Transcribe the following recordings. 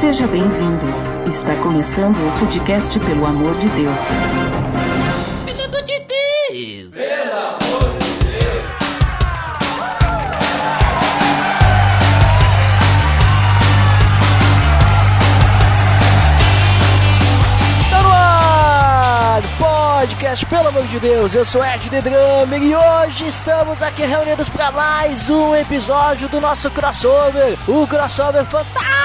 Seja bem-vindo. Está começando o podcast Pelo Amor de Deus. Pelo amor de Deus! Tá no ar! Podcast, pelo amor de Deus, eu sou Ed The Drummer e hoje estamos aqui reunidos para mais um episódio do nosso crossover, o crossover fantástico,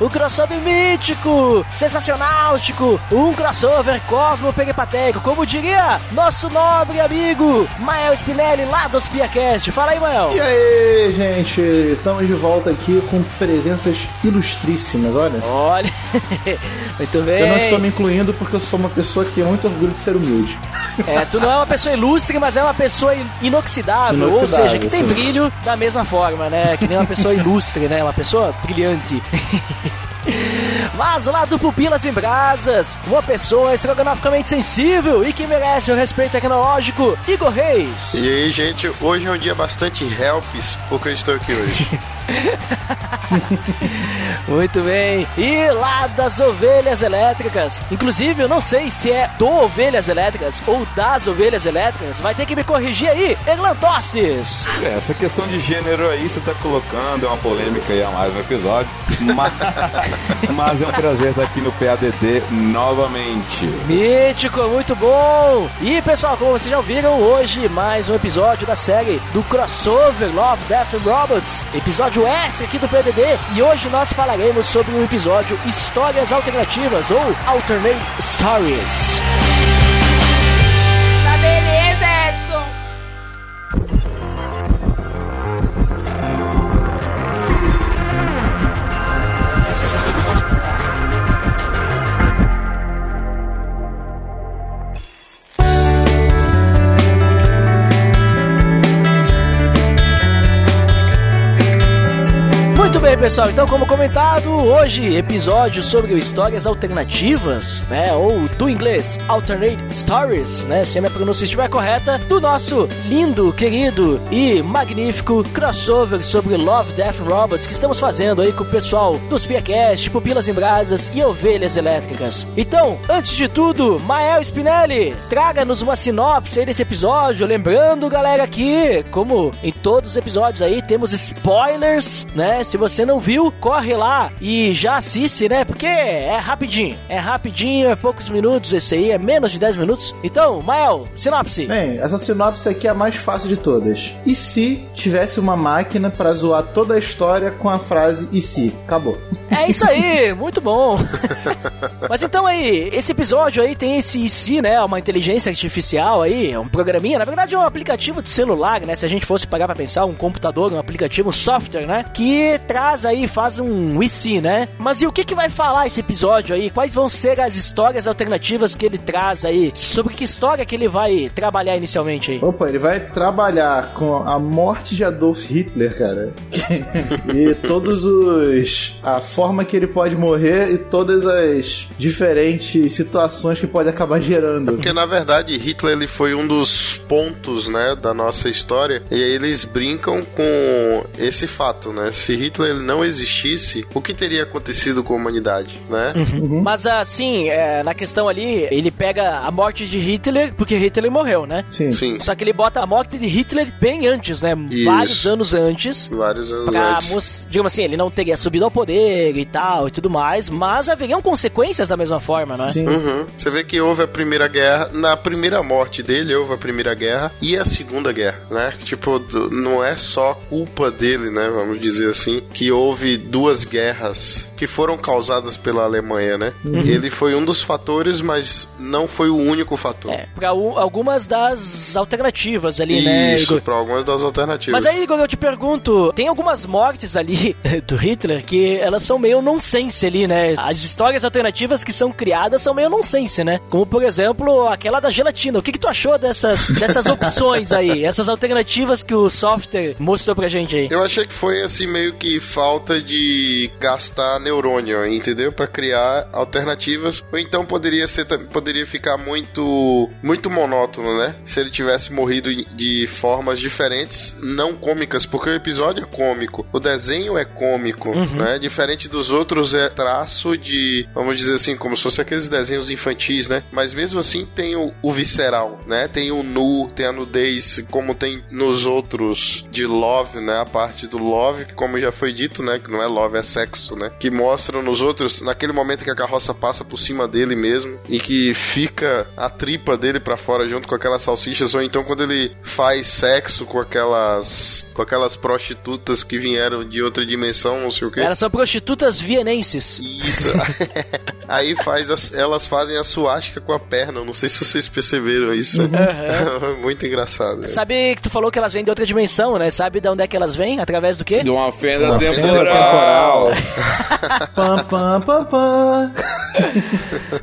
o crossover mítico, sensacionalístico, um crossover cosmo peripatético, como diria nosso nobre amigo Mael Spinelli lá do Spiacast. Fala aí, Mael. E aí, gente, estamos de volta aqui com presenças ilustríssimas, olha. Olha, muito bem. Eu não estou me incluindo porque eu sou uma pessoa que tem muito orgulho de ser humilde. É, tu não é uma pessoa ilustre, mas é uma pessoa in- inoxidável, ou Inoxidável, seja, que tem sim. brilho da mesma forma, né? Que nem uma pessoa ilustre, né? Uma pessoa brilhante. Mas lá do Pupilas em Brasas, uma pessoa estrogonoficamente sensível e que merece o respeito tecnológico, Igor Reis. E aí, gente, hoje é um dia bastante helps, porque eu estou aqui hoje. Muito bem. E lá das ovelhas elétricas. Inclusive, eu não sei se é do ovelhas elétricas ou das ovelhas elétricas. Vai ter que me corrigir aí, Eglantosses. É, essa questão de gênero aí você tá colocando, é uma polêmica aí a mais um episódio. Mas, mas é um prazer estar aqui no PADD novamente. Mítico, muito bom! E pessoal, como vocês já ouviram, hoje mais um episódio da série do crossover Love, Death and Robots, episódio extra aqui do PDD. E hoje nós falaremos sobre o episódio Histórias Alternativas ou Alternate Stories. Bem, pessoal. Então, como comentado, hoje episódio sobre histórias alternativas, né? Ou do inglês Alternate Stories, né? Se a minha pronúncia estiver correta, do nosso lindo, querido e magnífico crossover sobre Love, Death Robots que estamos fazendo aí com o pessoal dos Piacast, Pupilas em Brasas e Ovelhas Elétricas. Então, antes de tudo, Mael Spinelli, traga-nos uma sinopse aí desse episódio. Lembrando, galera, que, como em todos os episódios aí, temos spoilers, né? Se você não viu, corre lá e já assiste, né? Porque é rapidinho. É rapidinho, é poucos minutos esse aí, é menos de 10 minutos. Então, Mael, sinopse. Bem, essa sinopse aqui é a mais fácil de todas. E se tivesse uma máquina pra zoar toda a história com a frase e se? Acabou. É isso aí, muito bom. Mas então aí, esse episódio aí tem esse IC, né? Uma inteligência artificial aí, é um programinha. Na verdade é um aplicativo de celular, né? Se a gente fosse pagar pra pensar, um computador, um aplicativo, um software, né? Que traz aí, faz um IC, né? Mas e o que que vai falar esse episódio aí? Quais vão ser as histórias alternativas que ele traz aí? Sobre que história que ele vai trabalhar inicialmente aí? Opa, ele vai trabalhar com a morte de Adolf Hitler, cara. e todos os. a forma que ele pode morrer e todas as diferentes situações que pode acabar gerando. Porque, na verdade, Hitler ele foi um dos pontos, né, da nossa história. E aí eles brincam com esse fato, né? Se Hitler não existisse, o que teria acontecido com a humanidade, né? Mas assim, é, na questão ali, ele pega a morte de Hitler, porque Hitler morreu, né? Sim. Sim, Só que ele bota a morte de Hitler bem antes, né? Isso. Vários anos antes. vários anos Pra, antes. mos- digamos assim, ele não teria subido ao poder e tal e tudo mais, mas haveriam consequências da mesma forma, né? Sim. Uhum. Você vê que houve a primeira guerra, na primeira morte dele houve a primeira guerra e a segunda guerra, né? Tipo, não é só culpa dele, né? Vamos dizer assim, que houve duas guerras que foram causadas pela Alemanha, né? Ele foi um dos fatores, mas não foi o único fator. É, pra algumas das alternativas ali, né, Isso, pra algumas das alternativas. Mas aí, Igor, eu te pergunto, tem algumas mortes ali do Hitler que elas são meio nonsense ali, né? As histórias alternativas que são criadas são meio nonsense, né? Como, por exemplo, aquela da gelatina. O que, que tu achou dessas, dessas opções aí? Essas alternativas que o software mostrou pra gente aí? Eu achei que foi assim meio que falta de gastar neurônio, entendeu? Para criar alternativas. Ou então poderia ser poderia ficar muito muito monótono, né? Se ele tivesse morrido de formas diferentes, não cômicas, porque o episódio é cômico, o desenho é cômico, uhum. né? Diferente dos outros é traço de, vamos dizer assim, como se fosse aqueles desenhos infantis, né? Mas mesmo assim tem o, o visceral, né? Tem o nu, tem a nudez, como tem nos outros de love, né? A parte do love, que como já foi dito, né? Que não é love, é sexo, né? Que mostram nos outros, naquele momento que a carroça passa por cima dele mesmo e que fica a tripa dele para fora junto com aquelas salsichas, ou então quando ele faz sexo com aquelas com aquelas prostitutas que vieram de outra dimensão, não sei o que. Elas são prostitutas vienenses. Isso. Aí faz as, elas fazem a suástica com a perna. Não sei se vocês perceberam isso. Uhum. Muito engraçado. Né? Sabe que tu falou que elas vêm de outra dimensão, né? Sabe de onde é que elas vêm? Através do quê? De uma fenda uma temporal. pam, pam, pam, pam.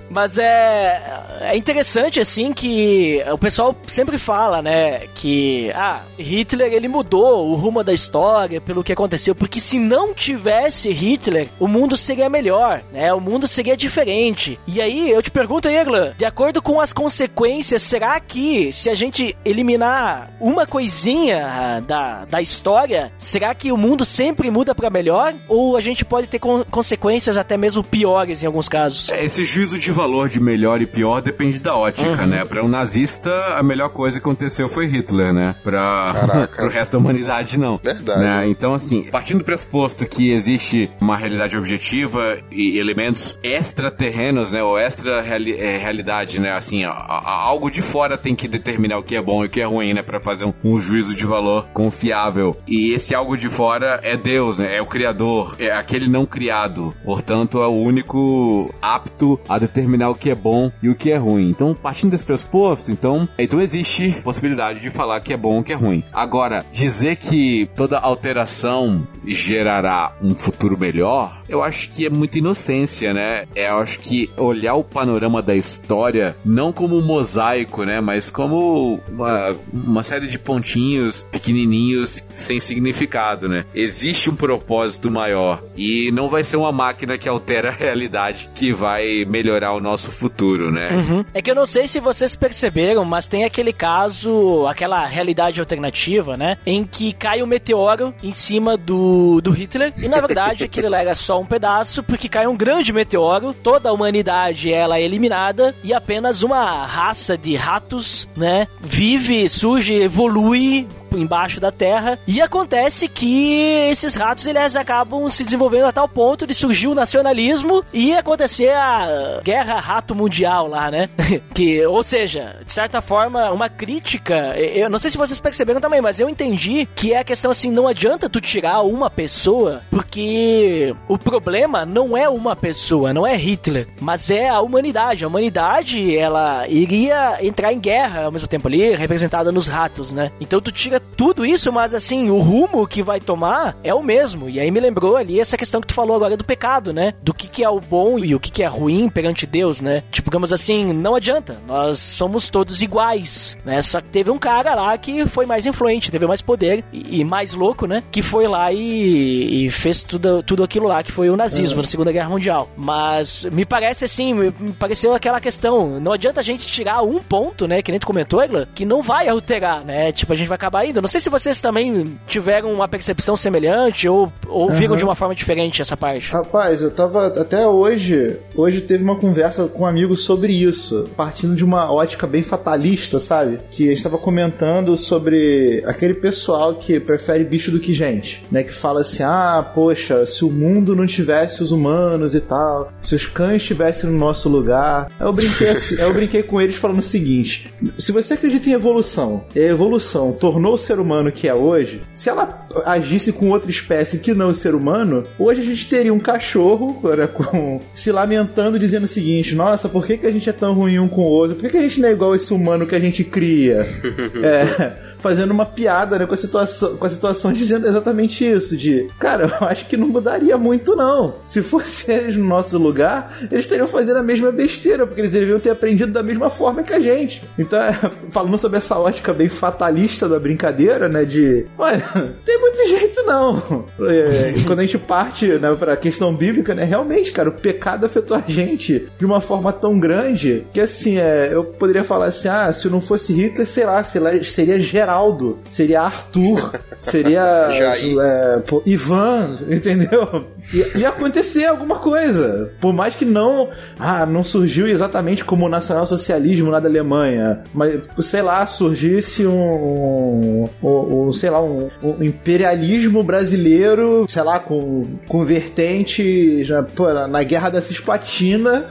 Mas é, é interessante, assim, que o pessoal sempre fala, né? Que, ah, Hitler, ele mudou o rumo da história pelo que aconteceu. Porque se não tivesse Hitler, o mundo seria melhor, né? O mundo seria diferente. E aí, eu te pergunto, Erlan, de acordo com as consequências, será que se a gente eliminar uma coisinha da, da história, será que o mundo sempre muda para melhor? Ou a gente pode ter con consequências até mesmo piores em alguns casos? É, esse juízo de valor de melhor e pior depende da ótica, uhum. né? Para um nazista, a melhor coisa que aconteceu foi Hitler, né? Para o resto da humanidade, não. Verdade. Né? Então, assim, partindo do pressuposto que existe uma realidade objetiva e elementos extra extraterrenos, né? Ou extra reali é, realidade, né? Assim, a, a, algo de fora tem que determinar o que é bom e o que é ruim, né? Pra fazer um, um, juízo de valor confiável. E esse algo de fora é Deus, né? É o Criador, é aquele não criado. Portanto, é o único apto a determinar o que é bom e o que é ruim. Então, partindo desse pressuposto, então, então existe possibilidade de falar que é bom ou que é ruim. Agora, dizer que toda alteração gerará um futuro melhor, eu acho que é muita inocência, né? É eu acho que olhar o panorama da história não como um mosaico, né? Mas como uma, uma série de pontinhos pequenininhos sem significado, né? Existe um propósito maior e não vai ser uma máquina que altera a realidade que vai melhorar o nosso futuro, né? Uhum. É que eu não sei se vocês perceberam, mas tem aquele caso, aquela realidade alternativa, né? Em que cai um meteoro em cima do, do Hitler e na verdade aquilo lá era só um pedaço porque cai um grande meteoro toda a humanidade ela é eliminada e apenas uma raça de ratos, né, vive, surge, evolui embaixo da terra. E acontece que esses ratos eles acabam se desenvolvendo a tal ponto de surgir o nacionalismo e acontecer a guerra rato mundial lá, né? que, ou seja, de certa forma, uma crítica. Eu não sei se vocês perceberam também, mas eu entendi que é a questão assim: não adianta tu tirar uma pessoa, porque o problema não é uma pessoa, não é Hitler, mas é a humanidade. A humanidade, ela iria entrar em guerra ao mesmo tempo ali, representada nos ratos, né? Então tu tira tudo isso, mas assim, o rumo que vai tomar é o mesmo. E aí me lembrou ali essa questão que tu falou agora do pecado, né? Do que, que é o bom e o que, que é ruim perante Deus, né? Tipo, digamos assim, não adianta. Nós somos todos iguais, né? Só que teve um cara lá que foi mais influente, teve mais poder e, e mais louco, né? Que foi lá e, e, fez tudo, tudo aquilo lá, que foi o nazismo na Segunda Guerra Mundial. Mas me parece assim, me pareceu aquela questão, não adianta a gente tirar um ponto, né? Que nem tu comentou, Egla, que não vai alterar, né? Tipo, a gente vai acabar indo. Não sei se vocês também tiveram uma percepção semelhante ou, ou uhum. viram de uma forma diferente essa parte. Rapaz, eu tava até hoje. Hoje teve uma conversa com um amigo sobre isso, partindo de uma ótica bem fatalista, sabe? Que a gente tava comentando sobre aquele pessoal que prefere bicho do que gente, né? Que fala assim: ah, poxa, se o mundo não tivesse os humanos e tal, se os cães estivessem no nosso lugar. Eu brinquei, assim, eu brinquei com eles falando o seguinte: se você acredita em evolução, e a evolução tornou ser humano que é hoje, se ela agisse com outra espécie que não o ser humano, hoje a gente teria um cachorro com, se lamentando, dizendo o seguinte: Nossa, por que, que a gente é tão ruim um com o outro? Por que, que a gente não é igual esse humano que a gente cria? é fazendo uma piada né, com, a situação, com a situação, dizendo exatamente isso: de cara, eu acho que não mudaria muito, não. Se fosse eles no nosso lugar, eles estariam fazendo a mesma besteira, porque eles deveriam ter aprendido da mesma forma que a gente. Então, é, falando sobre essa ótica bem fatalista da brincadeira, né? De olha, tem muito jeito não. É, quando a gente parte né, pra questão bíblica, né? Realmente, cara, o pecado afetou a gente de uma forma tão grande que assim, é, eu poderia falar assim: ah, se não fosse Hitler, sei lá, sei lá seria Geraldo, seria Arthur, seria é, pô, Ivan, entendeu? Ia, ia acontecer alguma coisa. Por mais que não. Ah, não surgiu exatamente como o nacionalsocialismo lá da Alemanha. Mas, sei lá, surgisse um. um, um sei lá, um, um, imperialismo brasileiro, sei lá, com, com vertente já, pô, na guerra da Cisplatina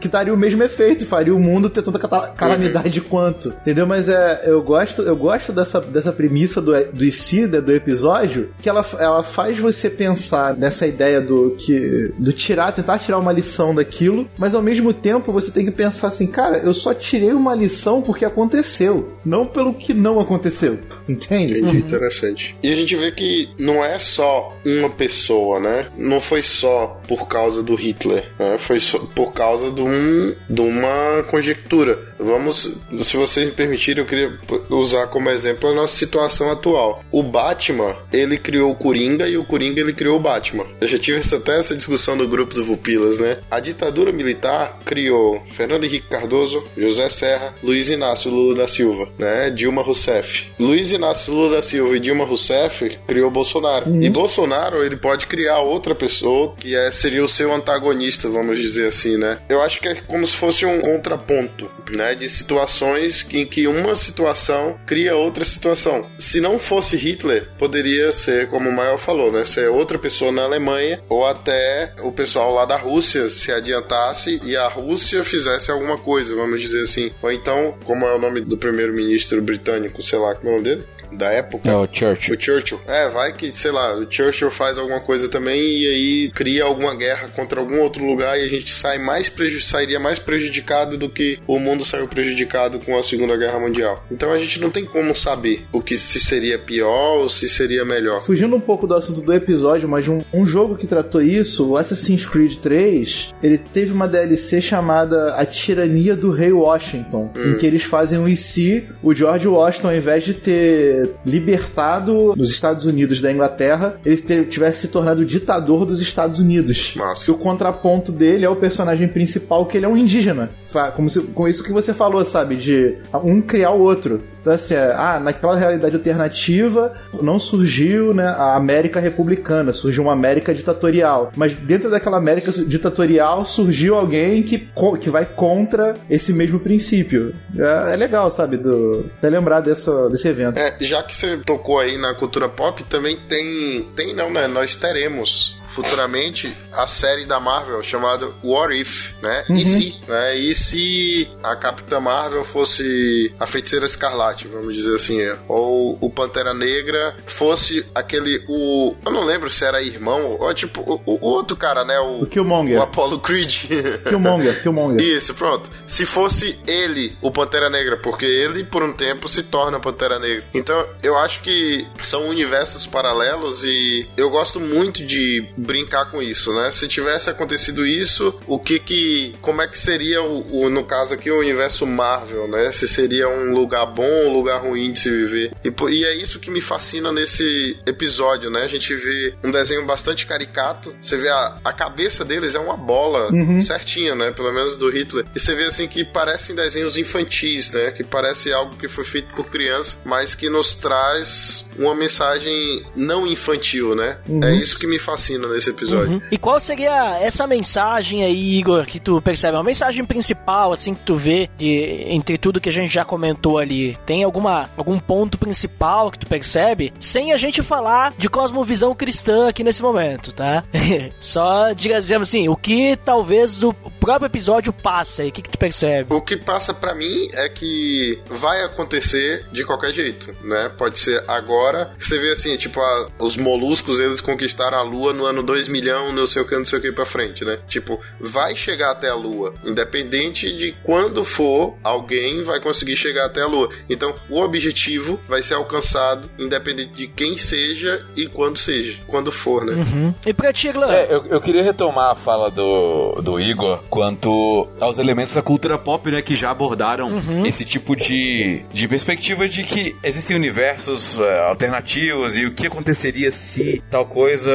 que daria o mesmo efeito, faria o mundo ter tanta calamidade uhum. quanto. Entendeu? Mas é, eu gosto, eu gosto dessa, dessa premissa do, do IC, do episódio, que ela, ela faz você pensar nessa ideia do que do tirar, tentar tirar uma lição daquilo, mas ao mesmo tempo você tem que pensar assim, cara, eu só tirei uma lição porque aconteceu, não pelo que não aconteceu. Entende? Entendi, uhum. interessante. E a gente vê que não é só uma pessoa, né? Não foi só por causa do Hitler, né? Foi por causa de, um, de uma conjectura. Vamos, se vocês me permitirem, eu queria usar como exemplo a nossa situação atual. O Batman, ele criou o Coringa e o Coringa ele criou o Batman. Eu já tive essa, até essa discussão no grupo do Pupilas, né? A ditadura militar criou Fernando Henrique Cardoso, José Serra, Luiz Inácio Lula da Silva, né? Dilma Rousseff. Luiz Inácio Lula da Silva e Dilma Rousseff criou Bolsonaro. Uhum. E Bolsonaro, ele pode criar outra pessoa que é, seria o seu antagonista, vamos dizer assim, né? Eu acho que é como se fosse um contraponto, né? De situações em que uma situação cria outra situação. Se não fosse Hitler, poderia ser, como o Mael falou, né? Ser outra pessoa na Alemanha ou até o pessoal lá da Rússia se adiantasse e a Rússia fizesse alguma coisa, vamos dizer assim. Ou então, como é o nome do primeiro-ministro britânico, sei lá, como é o nome dele? Da época. É o Churchill. O Churchill. É, vai que, sei lá, o Churchill faz alguma coisa também e aí cria alguma guerra contra algum outro lugar e a gente sai mais preju sairia mais prejudicado do que o mundo saiu prejudicado com a Segunda Guerra Mundial. Então a gente não tem como saber o que se seria pior ou se seria melhor. Fugindo um pouco do assunto do episódio, mas um, um jogo que tratou isso, o Assassin's Creed 3, ele teve uma DLC chamada A Tirania do Rei Washington, hum. em que eles fazem um IC, o George Washington, ao invés de ter libertado dos Estados Unidos da Inglaterra, ele tivesse se tornado ditador dos Estados Unidos. Nossa. E o contraponto dele é o personagem principal, que ele é um indígena. Como se, com isso que você falou, sabe? De um criar o outro. Então, assim, é, ah, naquela realidade alternativa não surgiu né, a América republicana, surgiu uma América ditatorial. Mas dentro daquela América ditatorial surgiu alguém que, que vai contra esse mesmo princípio. É, é legal, sabe? Do, lembrar dessa, desse evento. É, já que você tocou aí na cultura pop, também tem. Tem não, né? Nós teremos futuramente a série da Marvel chamada What If, né? Uhum. E se, né? E se a Capitã Marvel fosse a Feiticeira Escarlate, vamos dizer assim, ou o Pantera Negra fosse aquele o eu não lembro se era irmão ou tipo o, o outro cara, né? O, o Killmonger. O Apollo Creed. Killmonger, Killmonger. Isso, pronto. Se fosse ele o Pantera Negra, porque ele por um tempo se torna Pantera Negra. Então, eu acho que são universos paralelos e eu gosto muito de brincar com isso, né? Se tivesse acontecido isso, o que que. Como é que seria o, o no caso aqui, o universo Marvel, né? Se seria um lugar bom ou um lugar ruim de se viver. E, e é isso que me fascina nesse episódio, né? A gente vê um desenho bastante caricato. Você vê a, a cabeça deles é uma bola uhum. certinha, né? Pelo menos do Hitler. E você vê assim que parecem desenhos infantis, né? Que parece algo que foi feito por criança, mas que nos traz uma mensagem não infantil, né? Uhum. É isso que me fascina nesse episódio. Uhum. E qual seria essa mensagem aí, Igor, que tu percebe? Uma mensagem principal, assim, que tu vê de, entre tudo que a gente já comentou ali? Tem alguma, algum ponto principal que tu percebe? Sem a gente falar de cosmovisão cristã aqui nesse momento, tá? Só, digamos assim, o que talvez o próprio episódio passa e o que, que tu percebe? O que passa pra mim é que vai acontecer de qualquer jeito, né? Pode ser agora. Você vê assim, tipo, a- os moluscos, eles conquistaram a Lua no ano 2 milhão, não sei o que, não sei o que pra frente, né? Tipo, vai chegar até a Lua. Independente de quando for, alguém vai conseguir chegar até a Lua. Então, o objetivo vai ser alcançado, independente de quem seja e quando seja. Quando for, né? Uhum. E pra ti, Glan? É, eu, eu queria retomar a fala do, do Igor quanto aos elementos da cultura pop, né, que já abordaram esse tipo de, de perspectiva de que existem universos é, alternativos e o que aconteceria se tal coisa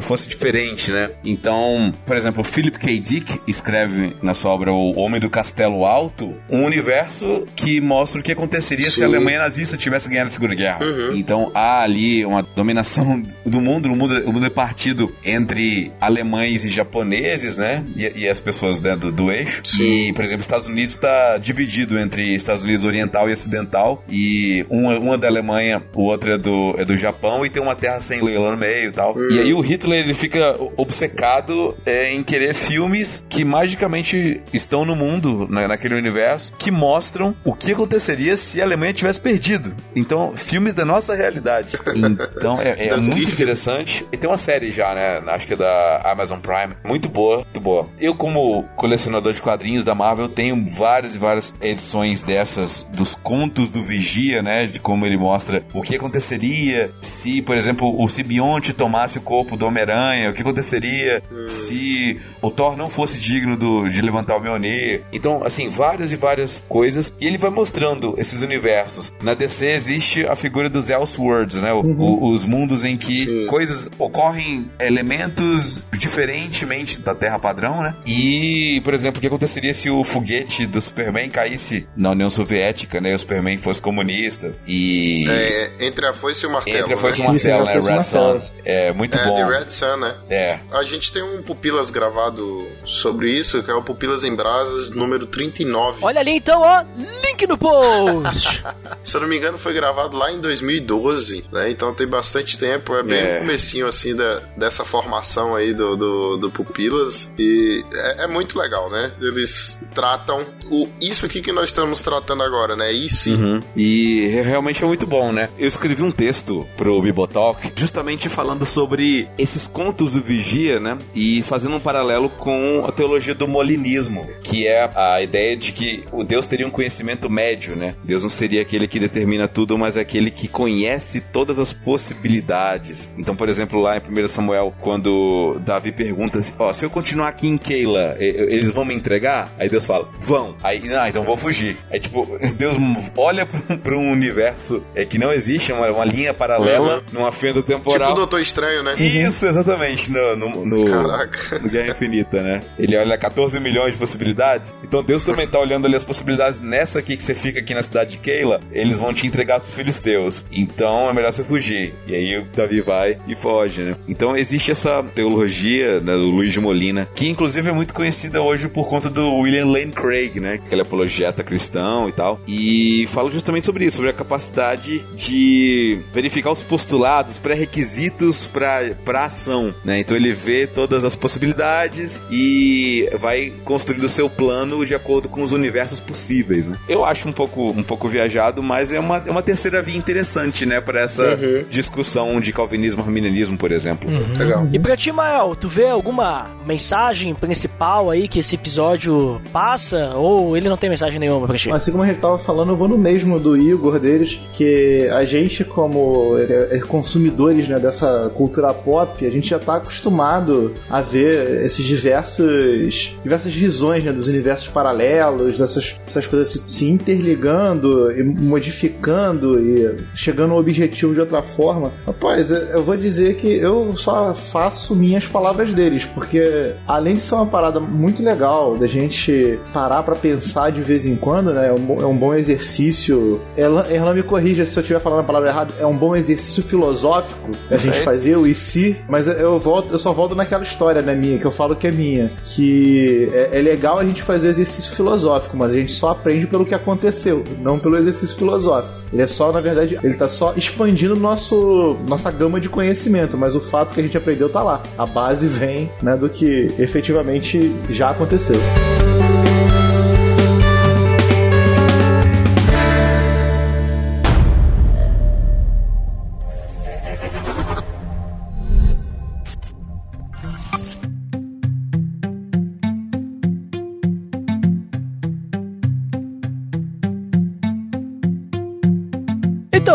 fosse diferente, né? Então, por exemplo, Philip K. Dick escreve na sua obra O Homem do Castelo Alto um universo que mostra o que aconteceria se Sim. a Alemanha nazista tivesse ganhado a Segunda Guerra. Então há ali uma dominação do mundo, o mundo, o mundo é partido entre alemães e japoneses, né? E, e as pessoas né, do, do eixo. E, por exemplo, os Estados Unidos está dividido entre Estados Unidos Oriental e Ocidental. E uma, uma é da Alemanha, o outro é do, é do Japão, e tem uma terra sem lei lá no meio e tal. E aí o Hitler ele fica obcecado é, em querer filmes que magicamente estão no mundo, na- naquele universo, que mostram o que aconteceria se a Alemanha tivesse perdido. Então, filmes da nossa realidade. Então, é, é muito interessante. E tem uma série já, né? Acho que é da Amazon Prime. Muito boa, muito boa. Eu, como colecionador de quadrinhos da Marvel, tenho várias e várias edições dessas, dos contos do Vigia, né? De como ele mostra o que aconteceria se, por exemplo, o Sibionte tomasse o corpo do Homem-Aranha, o que aconteceria se o Thor não fosse digno do, de levantar o Mjolnir. Então, assim, várias e várias coisas. E ele vai mostrando esses universos. Na DC existe a figura dos Elseworlds, né? O- o- os mundos em que Sim. coisas ocorrem elementos diferentemente da Terra padrão, né? E, por exemplo, o que aconteceria se o foguete do Superman caísse na União Soviética, né? E o Superman fosse comunista. E É, entre a foice e o martelo. entre a foice e o né? Isso, martelo, a né? Red Sun. É muito É, bom. The Red Sun, né? É. A gente tem um Pupilas gravado sobre isso, que é o Pupilas em Brasas número 39. Olha ali então, ó, link no post. Se eu não me engano, foi gravado lá em 2012, né? Então tem bastante tempo. É bem É. o comecinho, assim, da, dessa formação aí do, do, do Pupilas. E é, é muito legal, né? Eles tratam o, isso aqui que nós estamos tratando agora, né? E sim. Uhum. E re- realmente é muito bom, né? Eu escrevi um texto pro Bibotalk justamente falando sobre esses contos do Vigia, né? E fazendo um paralelo com a teologia do molinismo, que é a ideia de que o Deus teria um conhecimento médio, né? Deus não seria aquele que determina tudo, mas é aquele que conhece todas as possibilidades. Então, por exemplo, lá em 1 Samuel, quando Davi pergunta assim, ó, se eu continuar aqui em Keila, eles vão me entregar? Aí Deus fala, vão. Aí, ah, então vou fugir. Aí, tipo, Deus olha pra um- universo é, que não existe, uma, uma linha paralela, Uhum. numa fenda Tipo temporal. o Doutor Estranho, né? Isso, exatamente, no, no, no- Caraca. no Guerra Infinita, né? Ele olha 14 milhões de possibilidades. Então Deus também tá olhando ali as possibilidades. Nessa aqui que você fica aqui na cidade de Keila, eles vão te entregar pros filisteus. Então é melhor você fugir. E aí o Davi vai e foge, né? Então existe essa teologia né, do Luiz de Molina, que inclusive é muito conhecida hoje por conta do William Lane Craig, né? Que ele é apologeta cristão e tal. E fala justamente sobre isso, sobre a capacidade de verificar os postulados, pré-requisitos para para ação, né? Então ele vê todas as possibilidades e vai construindo o seu plano de acordo com os universos possíveis, né? Eu acho um pouco um pouco viajado, mas é uma, é uma terceira via interessante, né, para essa discussão de calvinismo, arminianismo, por exemplo. Legal. E pra ti, Mael, tu vê alguma mensagem principal aí que esse episódio passa? Ou ele não tem mensagem nenhuma pra ti? Assim como a gente tava falando, eu vou no mesmo do Igor deles, que a gente, como é, é, consumidores né, dessa cultura pop, a gente já tá acostumado a ver esses diversos diversas visões né, dos universos paralelos, dessas essas coisas se, se interligando e modificando e chegando ao objetivo de outra forma. Rapaz, eu eu vou dizer que eu só faço minhas palavras deles, porque além de ser uma parada muito legal da gente parar pra pensar de vez em quando, né? É um, é um bom exercício. Ela, ela me corrija se eu estiver falando a palavra errada. É um bom exercício filosófico da gente Perfeito. fazer o e se, mas eu- volto, eu só volto naquela história, né, minha, que eu falo que é minha. Que é, é legal a gente fazer exercício filosófico, mas a gente só aprende pelo que aconteceu, não pelo exercício filosófico. Ele é só, na verdade, ele tá só expandindo nosso, nossa gama de conhecimento, mas o fato que a gente aprendeu tá lá. A base vem, né, do que efetivamente já aconteceu.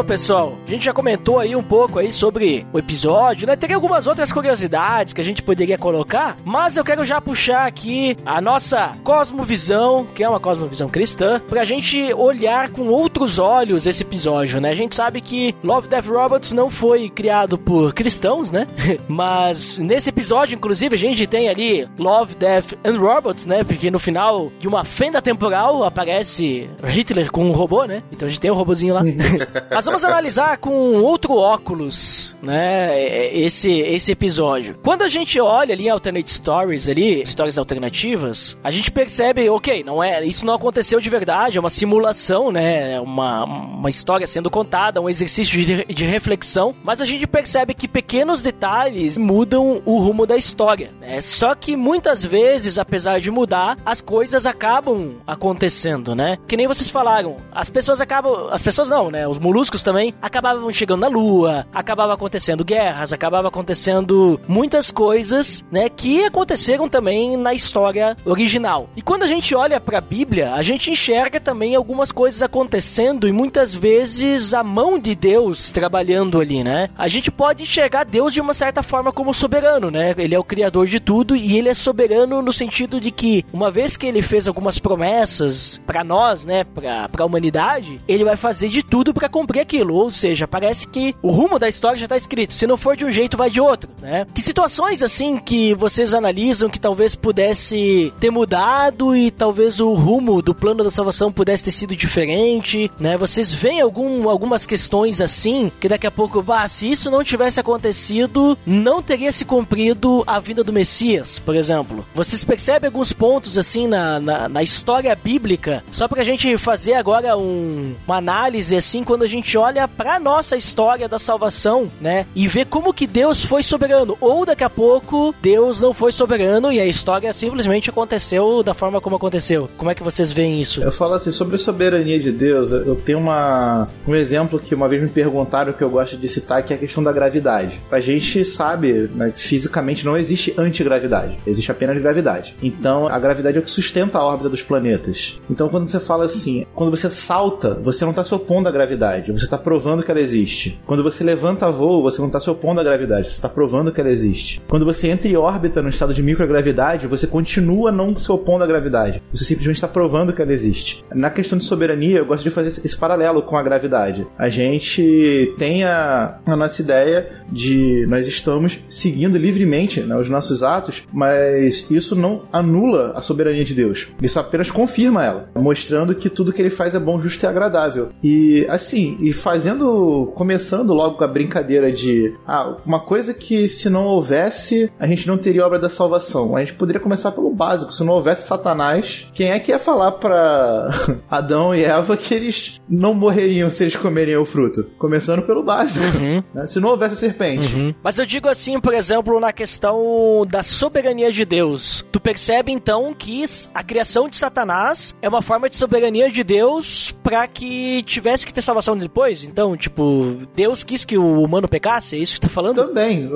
Então, pessoal, a gente já comentou aí um pouco aí sobre o episódio, né? Teria algumas outras curiosidades que a gente poderia colocar, mas eu quero já puxar aqui a nossa cosmovisão, que é uma cosmovisão cristã, pra gente olhar com outros olhos esse episódio, né? A gente sabe que Love, Death Robots não foi criado por cristãos, né? mas nesse episódio, inclusive, a gente tem ali Love, Death and Robots, né? Porque no final de uma fenda temporal aparece Hitler com um robô, né? Então a gente tem o um robozinho lá. Mas vamos analisar com outro óculos, né, esse, esse episódio. Quando a gente olha ali em Alternate Stories, ali, histórias alternativas, a gente percebe, ok, não é, isso não aconteceu de verdade, é uma simulação, né, uma, uma história sendo contada, um exercício de, de reflexão, mas a gente percebe que pequenos detalhes mudam o rumo da história, né? Só que muitas vezes, apesar de mudar, as coisas acabam acontecendo, né? Que nem vocês falaram, as pessoas acabam, as pessoas não, né, os moluscos também acabavam chegando na Lua, acabava acontecendo guerras, acabava acontecendo muitas coisas, né, que aconteceram também na história original. E quando a gente olha para a Bíblia, a gente enxerga também algumas coisas acontecendo e muitas vezes a mão de Deus trabalhando ali, né? A gente pode enxergar Deus de uma certa forma como soberano, né? Ele é o criador de tudo e ele é soberano no sentido de que uma vez que ele fez algumas promessas para nós, né, para a humanidade, ele vai fazer de tudo para cumprir aquilo. Ou seja, parece que o rumo da história já tá escrito. Se não for de um jeito, vai de outro, né? Que situações assim que vocês analisam que talvez pudesse ter mudado e talvez o rumo do plano da salvação pudesse ter sido diferente, né? Vocês veem algum, algumas questões assim que daqui a pouco, bah, se isso não tivesse acontecido, não teria se cumprido a vinda do Messias, por exemplo. Vocês percebem alguns pontos assim na, na, na história bíblica, só pra gente fazer agora um, uma análise assim, quando a gente olha pra nossa história da salvação, né? E vê como que Deus foi soberano. Ou daqui a pouco Deus não foi soberano e a história simplesmente aconteceu da forma como aconteceu. Como é que vocês veem isso? Eu falo assim, sobre a soberania de Deus, eu tenho uma, um exemplo que uma vez me perguntaram que eu gosto de citar, que é a questão da gravidade. A gente sabe, né, fisicamente não existe antigravidade, existe apenas gravidade. Então, a gravidade é o que sustenta a órbita dos planetas. Então, quando você fala assim, quando você salta, você não está se opondo à gravidade, você está provando que ela existe. Quando você levanta voo, você não está se opondo à gravidade, você está provando que ela existe. Quando você entra em órbita no estado de microgravidade, você continua não se opondo à gravidade. Você simplesmente está provando que ela existe. Na questão de soberania, eu gosto de fazer esse paralelo com a gravidade. A gente tem a, a nossa ideia de nós estamos seguindo livremente né, os nossos atos, mas isso não anula a soberania de Deus. Isso apenas confirma ela, mostrando que tudo que ele faz é bom, justo e agradável. E assim, e fazendo, começando logo com a brincadeira de ah, uma coisa que se não houvesse, a gente não teria obra da salvação. A gente poderia começar pelo básico. Se não houvesse Satanás, quem é que ia falar para Adão e Eva que eles não morreriam se eles comeriam o fruto? Começando pelo básico. Uhum. Né? Se não houvesse a serpente. Uhum. Mas eu digo assim, por exemplo, na questão da soberania de Deus. Tu percebe então que a criação de Satanás é uma forma de soberania de Deus para que tivesse que ter salvação depois? Então, tipo, Deus quis que o humano pecasse? É isso que tá falando? Também.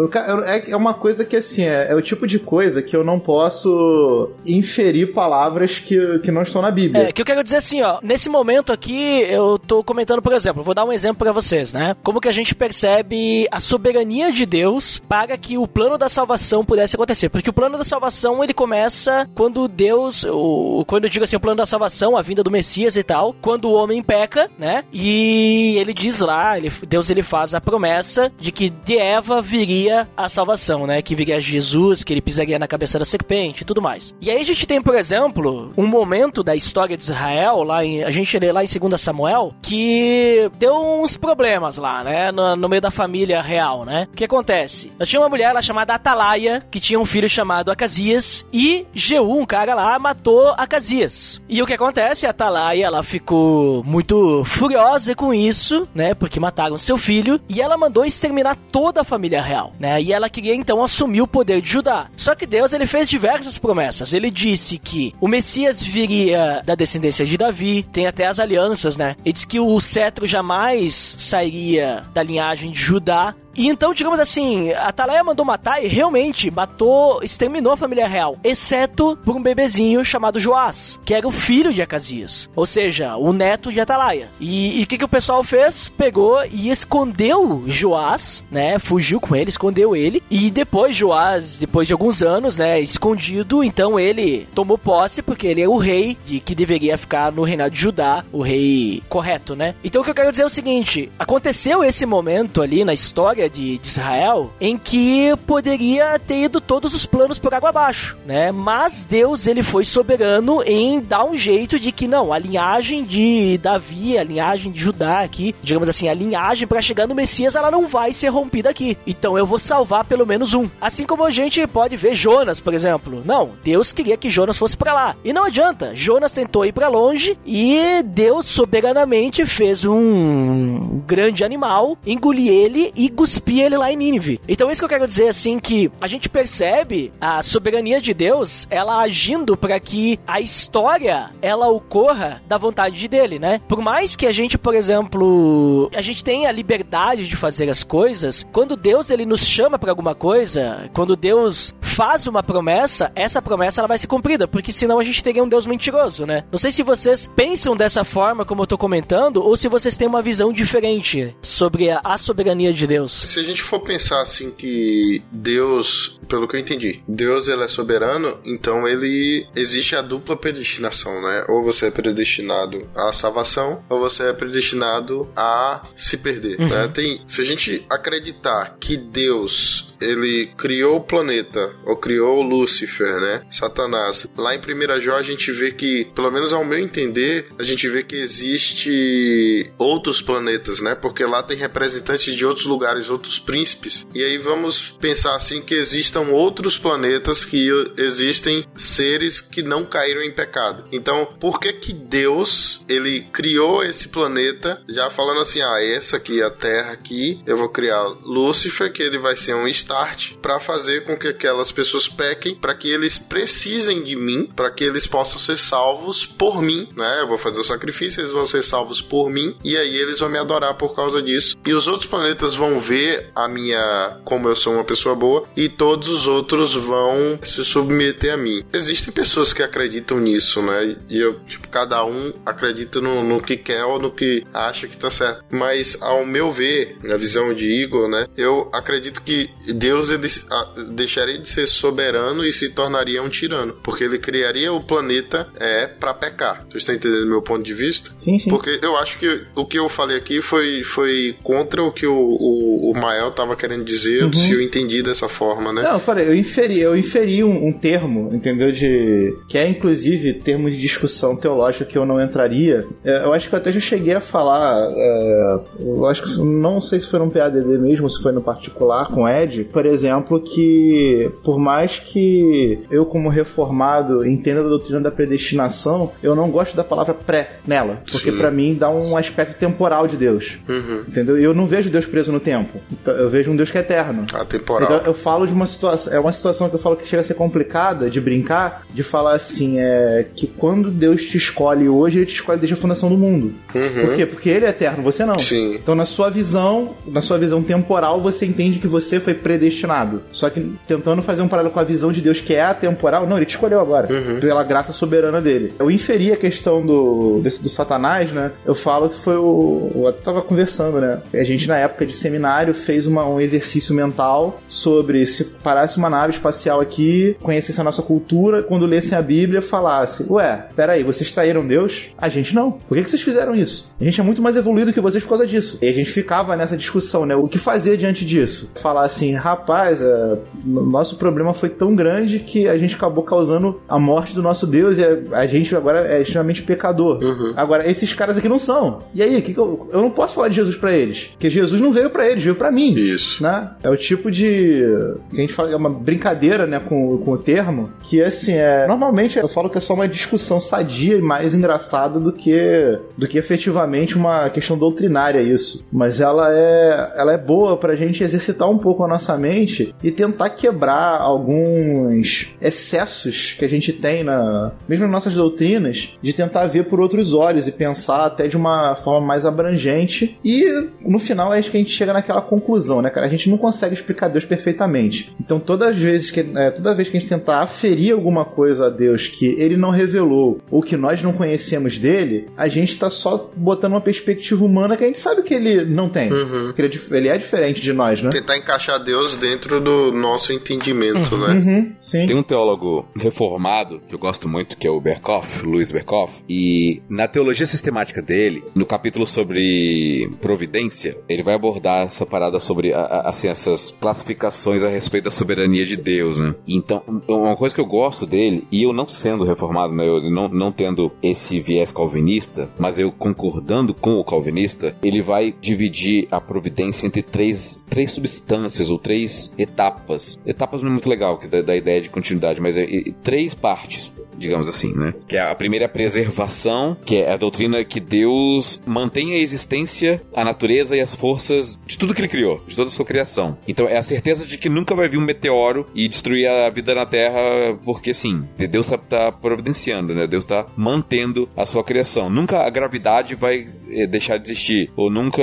É uma coisa que, assim, é, é o tipo de coisa que eu não posso inferir palavras que, que não estão na Bíblia. É, que eu quero dizer assim, ó, nesse momento aqui, eu tô comentando, por exemplo, vou dar um exemplo para vocês, né? Como que a gente percebe a soberania de Deus para que o plano da salvação pudesse acontecer. Porque o plano da salvação, ele começa quando Deus, o, quando eu digo assim, o plano da salvação, a vinda do Messias e tal, quando o homem peca, né? E ele diz lá, ele, Deus ele faz a promessa de que de Eva viria a salvação, né? Que viria Jesus, que ele pisaria na cabeça da serpente e tudo mais. E aí a gente tem, por exemplo, um momento da história de Israel, lá em, a gente lê lá em 2 Samuel, que deu uns problemas lá, né? No, no meio da família real, né? O que acontece? Nós tinha uma mulher lá chamada Atalaia, que tinha um filho chamado Acasias, e Jeú, um cara lá, matou Acasias. E o que acontece? A Atalaia, ela ficou muito furiosa com isso isso, né? Porque mataram seu filho. E ela mandou exterminar toda a família real, né? E ela queria então assumir o poder de Judá. Só que Deus ele fez diversas promessas. Ele disse que o Messias viria da descendência de Davi. Tem até as alianças, né? Ele disse que o cetro jamais sairia da linhagem de Judá. E então, digamos assim, a Atalaia mandou matar e realmente matou, exterminou a família real, exceto por um bebezinho chamado Joás, que era o filho de Acasias, ou seja, o neto de Atalaia. E o que, que o pessoal fez? Pegou e escondeu Joás, né? Fugiu com ele, escondeu ele. E depois Joás, depois de alguns anos, né, escondido, então ele tomou posse porque ele é o rei de, que deveria ficar no reinado de Judá, o rei correto, né? Então o que eu quero dizer é o seguinte: aconteceu esse momento ali na história de, de Israel em que poderia ter ido todos os planos por água abaixo, né? Mas Deus ele foi soberano em dar um jeito de que não, a linhagem de Davi, a linhagem de Judá aqui, digamos assim, a linhagem para chegar no Messias, ela não vai ser rompida aqui. Então eu vou salvar pelo menos um. Assim como a gente pode ver Jonas, por exemplo. Não, Deus queria que Jonas fosse para lá. E não adianta. Jonas tentou ir para longe e Deus soberanamente fez um grande animal, engolir ele e cuspir ele lá em Nínive. Então isso que eu quero dizer assim que a gente percebe a soberania de Deus, ela agindo para que a história ela ocorra da vontade dele, né? Por mais que a gente, por exemplo, a gente tenha a liberdade de fazer as coisas, quando Deus ele nos chama para alguma coisa, quando Deus faz uma promessa, essa promessa ela vai ser cumprida, porque senão a gente teria um Deus mentiroso, né? Não sei se vocês pensam dessa forma como eu tô comentando ou se vocês têm uma visão diferente sobre a soberania de Deus. Se a gente for pensar assim que Deus, pelo que eu entendi, Deus ele é soberano, então ele existe a dupla predestinação, né? Ou você é predestinado à salvação, ou você é predestinado a se perder, Uhum. né? Tem, se a gente acreditar que Deus ele criou o planeta, ou criou Lúcifer, né? Satanás. Lá em 1 Jó a gente vê que, pelo menos ao meu entender, a gente vê que existe outros planetas, né? Porque lá tem representantes de outros lugares, outros príncipes. E aí vamos pensar assim que existam outros planetas que existem seres que não caíram em pecado. Então, por que que Deus, ele criou esse planeta já falando assim, ah, essa aqui, a Terra aqui, eu vou criar Lúcifer, que ele vai ser um start para fazer com que aquelas pessoas pequem, para que eles precisem de mim, para que eles possam ser salvos por mim, né? Eu vou fazer o sacrifício, eles vão ser salvos por mim, e aí eles vão me adorar por causa disso. E os outros planetas vão ver a minha, como eu sou uma pessoa boa, e todos os outros vão se submeter a mim. Existem pessoas que acreditam nisso, né? E eu, tipo, cada um acredita no, no que quer ou no que acha que tá certo. Mas, ao meu ver, na visão de Igor, né? Eu acredito que Deus ele, ah, deixaria de ser soberano e se tornaria um tirano. Porque ele criaria o planeta é para pecar. Vocês estão entendendo meu ponto de vista? Sim, sim. Porque eu acho que o que eu falei aqui foi, foi contra o que o, o, o Mael tava querendo dizer, Uhum. se eu entendi dessa forma, né? Não, eu falei, eu inferi, eu inferi um, um termo, entendeu? De. Que é inclusive termo de discussão teológica que eu não entraria. É, eu acho que eu até já cheguei a falar. é, eu acho que não sei se foi num PADD mesmo, ou se foi no particular com o Ed, por exemplo, que por mais que eu, como reformado, entenda da doutrina da predestinação, eu não gosto da palavra pré nela. Porque pra mim dá um aspecto temporal de Deus. Uhum. Entendeu? Eu não vejo Deus preso no tempo. Então, eu vejo um Deus que é eterno. Atemporal. Então, eu falo de uma situação. É uma situação que eu falo que chega a ser complicada de brincar, de falar assim, é que quando Deus te escolhe hoje, ele te escolhe desde a fundação do mundo. Por quê? Porque ele é eterno, você não. Sim. Então, na sua visão, na sua visão temporal, você entende que você foi predestinado. Só que tentando fazer um paralelo com a visão de Deus que é atemporal, não, ele te escolheu agora. Pela graça soberana dele. Eu inferi a questão do, desse, do Satanás, né? Eu falo que foi o. Eu tava conversando, né? A gente, na época de seminário, fez uma, um exercício mental sobre se parasse uma nave espacial aqui, conhecesse a nossa cultura, quando lessem a Bíblia, falasse: Ué, peraí, vocês traíram Deus? A gente não. Por que, que vocês fizeram isso? A gente é muito mais evoluído que vocês por causa disso. E a gente ficava nessa discussão, né? O que fazer diante disso? Falar assim, rapaz, é, no- nosso problema foi tão grande que a gente acabou causando a morte do nosso Deus e a, a gente agora é extremamente pecador. Agora, esses caras aqui não são. E aí, que que eu, eu não posso falar de Jesus pra eles? Porque Jesus não veio pra eles, veio pra mim. Isso. Né? É o tipo de. a gente fala, é uma brincadeira, né, com, com o termo, que assim, é. Normalmente eu falo que é só uma discussão sadia e mais engraçada do que do que efetivamente uma questão doutrinária isso. Mas ela é ela é boa pra gente exercitar um pouco a nossa mente e tentar quebrar alguns excessos que a gente tem na mesmo nas nossas doutrinas, de tentar ver por outros olhos e pensar até de uma forma mais abrangente. E no final é que a gente chega naquela conclusão, né, cara? A gente não consegue explicar Deus perfeitamente. Então todas as vezes que é, toda vez que a gente tentar aferir alguma coisa a Deus que ele não revelou ou que nós não conhecemos dele, a gente tá só botando uma perspectiva humana que a gente sabe que ele não tem. Uhum. Que ele, é, ele é diferente de nós, né? Tentar encaixar Deus dentro do nosso entendimento, né? Uhum, sim. Tem um teólogo reformado que eu gosto muito, que é o Berkoff, Luiz Berkoff, e na teologia sistemática dele, no capítulo sobre providência, ele vai abordar essa parada sobre a- a- assim, essas classificações a respeito da soberania de Deus, né? Então, uma coisa que eu gosto dele, e eu não sendo reformado, né, eu não, não tendo esse viés calvinista, mas eu concordando com o calvinista, ele vai dividir a providência entre três, três substâncias ou três etapas. Etapas não é muito legal, que da, da ideia de continuidade, mas é, é três partes, digamos assim, né? Que é a primeira preservação, que é a doutrina que Deus mantém a existência, a natureza e as forças de tudo que ele criou, de toda a sua criação. Então é a certeza de que nunca vai vir um meteoro e destruir a vida na Terra, porque sim, Deus tá, tá providenciando, né? Deus tá mantendo a sua criação. Nunca a gravidade vai eh, deixar de existir, ou nunca,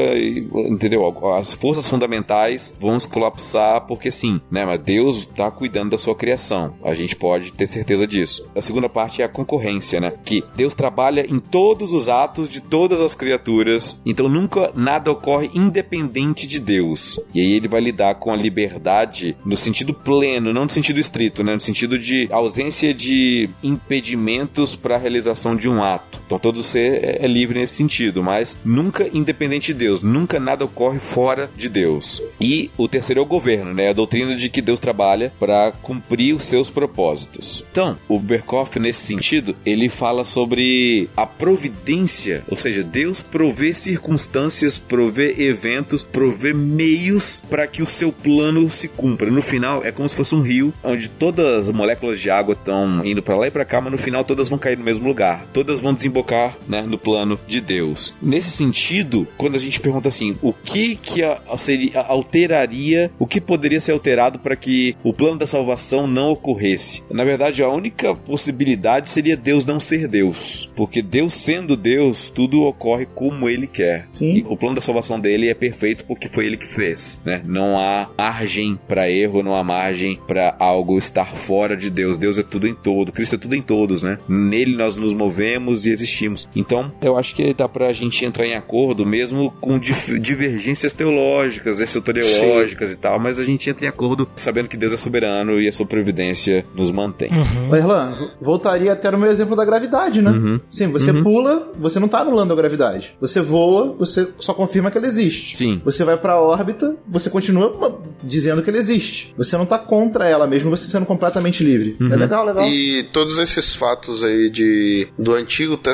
entendeu? As forças fundamentais vão se colapsar porque sim, né? Mas Deus tá cuidando da sua criação. A gente pode ter certeza disso. A segunda parte é a concorrência, né? Que Deus trabalha em todos os atos de todas as criaturas, então nunca nada ocorre independente de Deus. E aí ele vai lidar com a liberdade no sentido pleno, não no sentido estrito, né? No sentido de ausência de impedimentos para a realização de um ato. Então todo ser é- é livre nesse sentido, mas nunca independente de Deus, nunca nada ocorre fora de Deus. E o terceiro é o governo, né? A doutrina de que Deus trabalha para cumprir os seus propósitos. Então, o Berkoff nesse sentido, ele fala sobre a providência, ou seja, Deus provê circunstâncias, provê eventos, provê meios para que o seu plano se cumpra. No final, é como se fosse um rio onde todas as moléculas de água estão indo para lá e para cá, mas no final todas vão cair no mesmo lugar. Todas vão desembocar, né, no plano de Deus. Nesse sentido, quando a gente pergunta assim, o que que a, a seria, a- alteraria, o que poderia ser alterado para que o plano da salvação não ocorresse? Na verdade, a única possibilidade seria Deus não ser Deus, porque Deus sendo Deus, tudo ocorre como ele quer. Sim. E o plano da salvação dele é perfeito porque foi ele que fez, né? Não há margem para erro, não há margem para algo estar fora de Deus. Deus é tudo em todo, Cristo é tudo em todos, né? Nele nós nos movemos e existimos. Então, eu acho que dá pra gente entrar em acordo mesmo com divergências teológicas, soteriológicas e tal, mas a gente entra em acordo sabendo que Deus é soberano e a sua providência nos mantém. Ô, Erlan, voltaria até no meu exemplo da gravidade, né? Uhum. Sim, você pula, você não tá anulando a gravidade. Você voa, você só confirma que ela existe. Sim. Você vai pra órbita, você continua dizendo que ela existe. Você não tá contra ela, mesmo você sendo completamente livre. Uhum. É legal, legal. E todos esses fatos aí de do Antigo Testamento,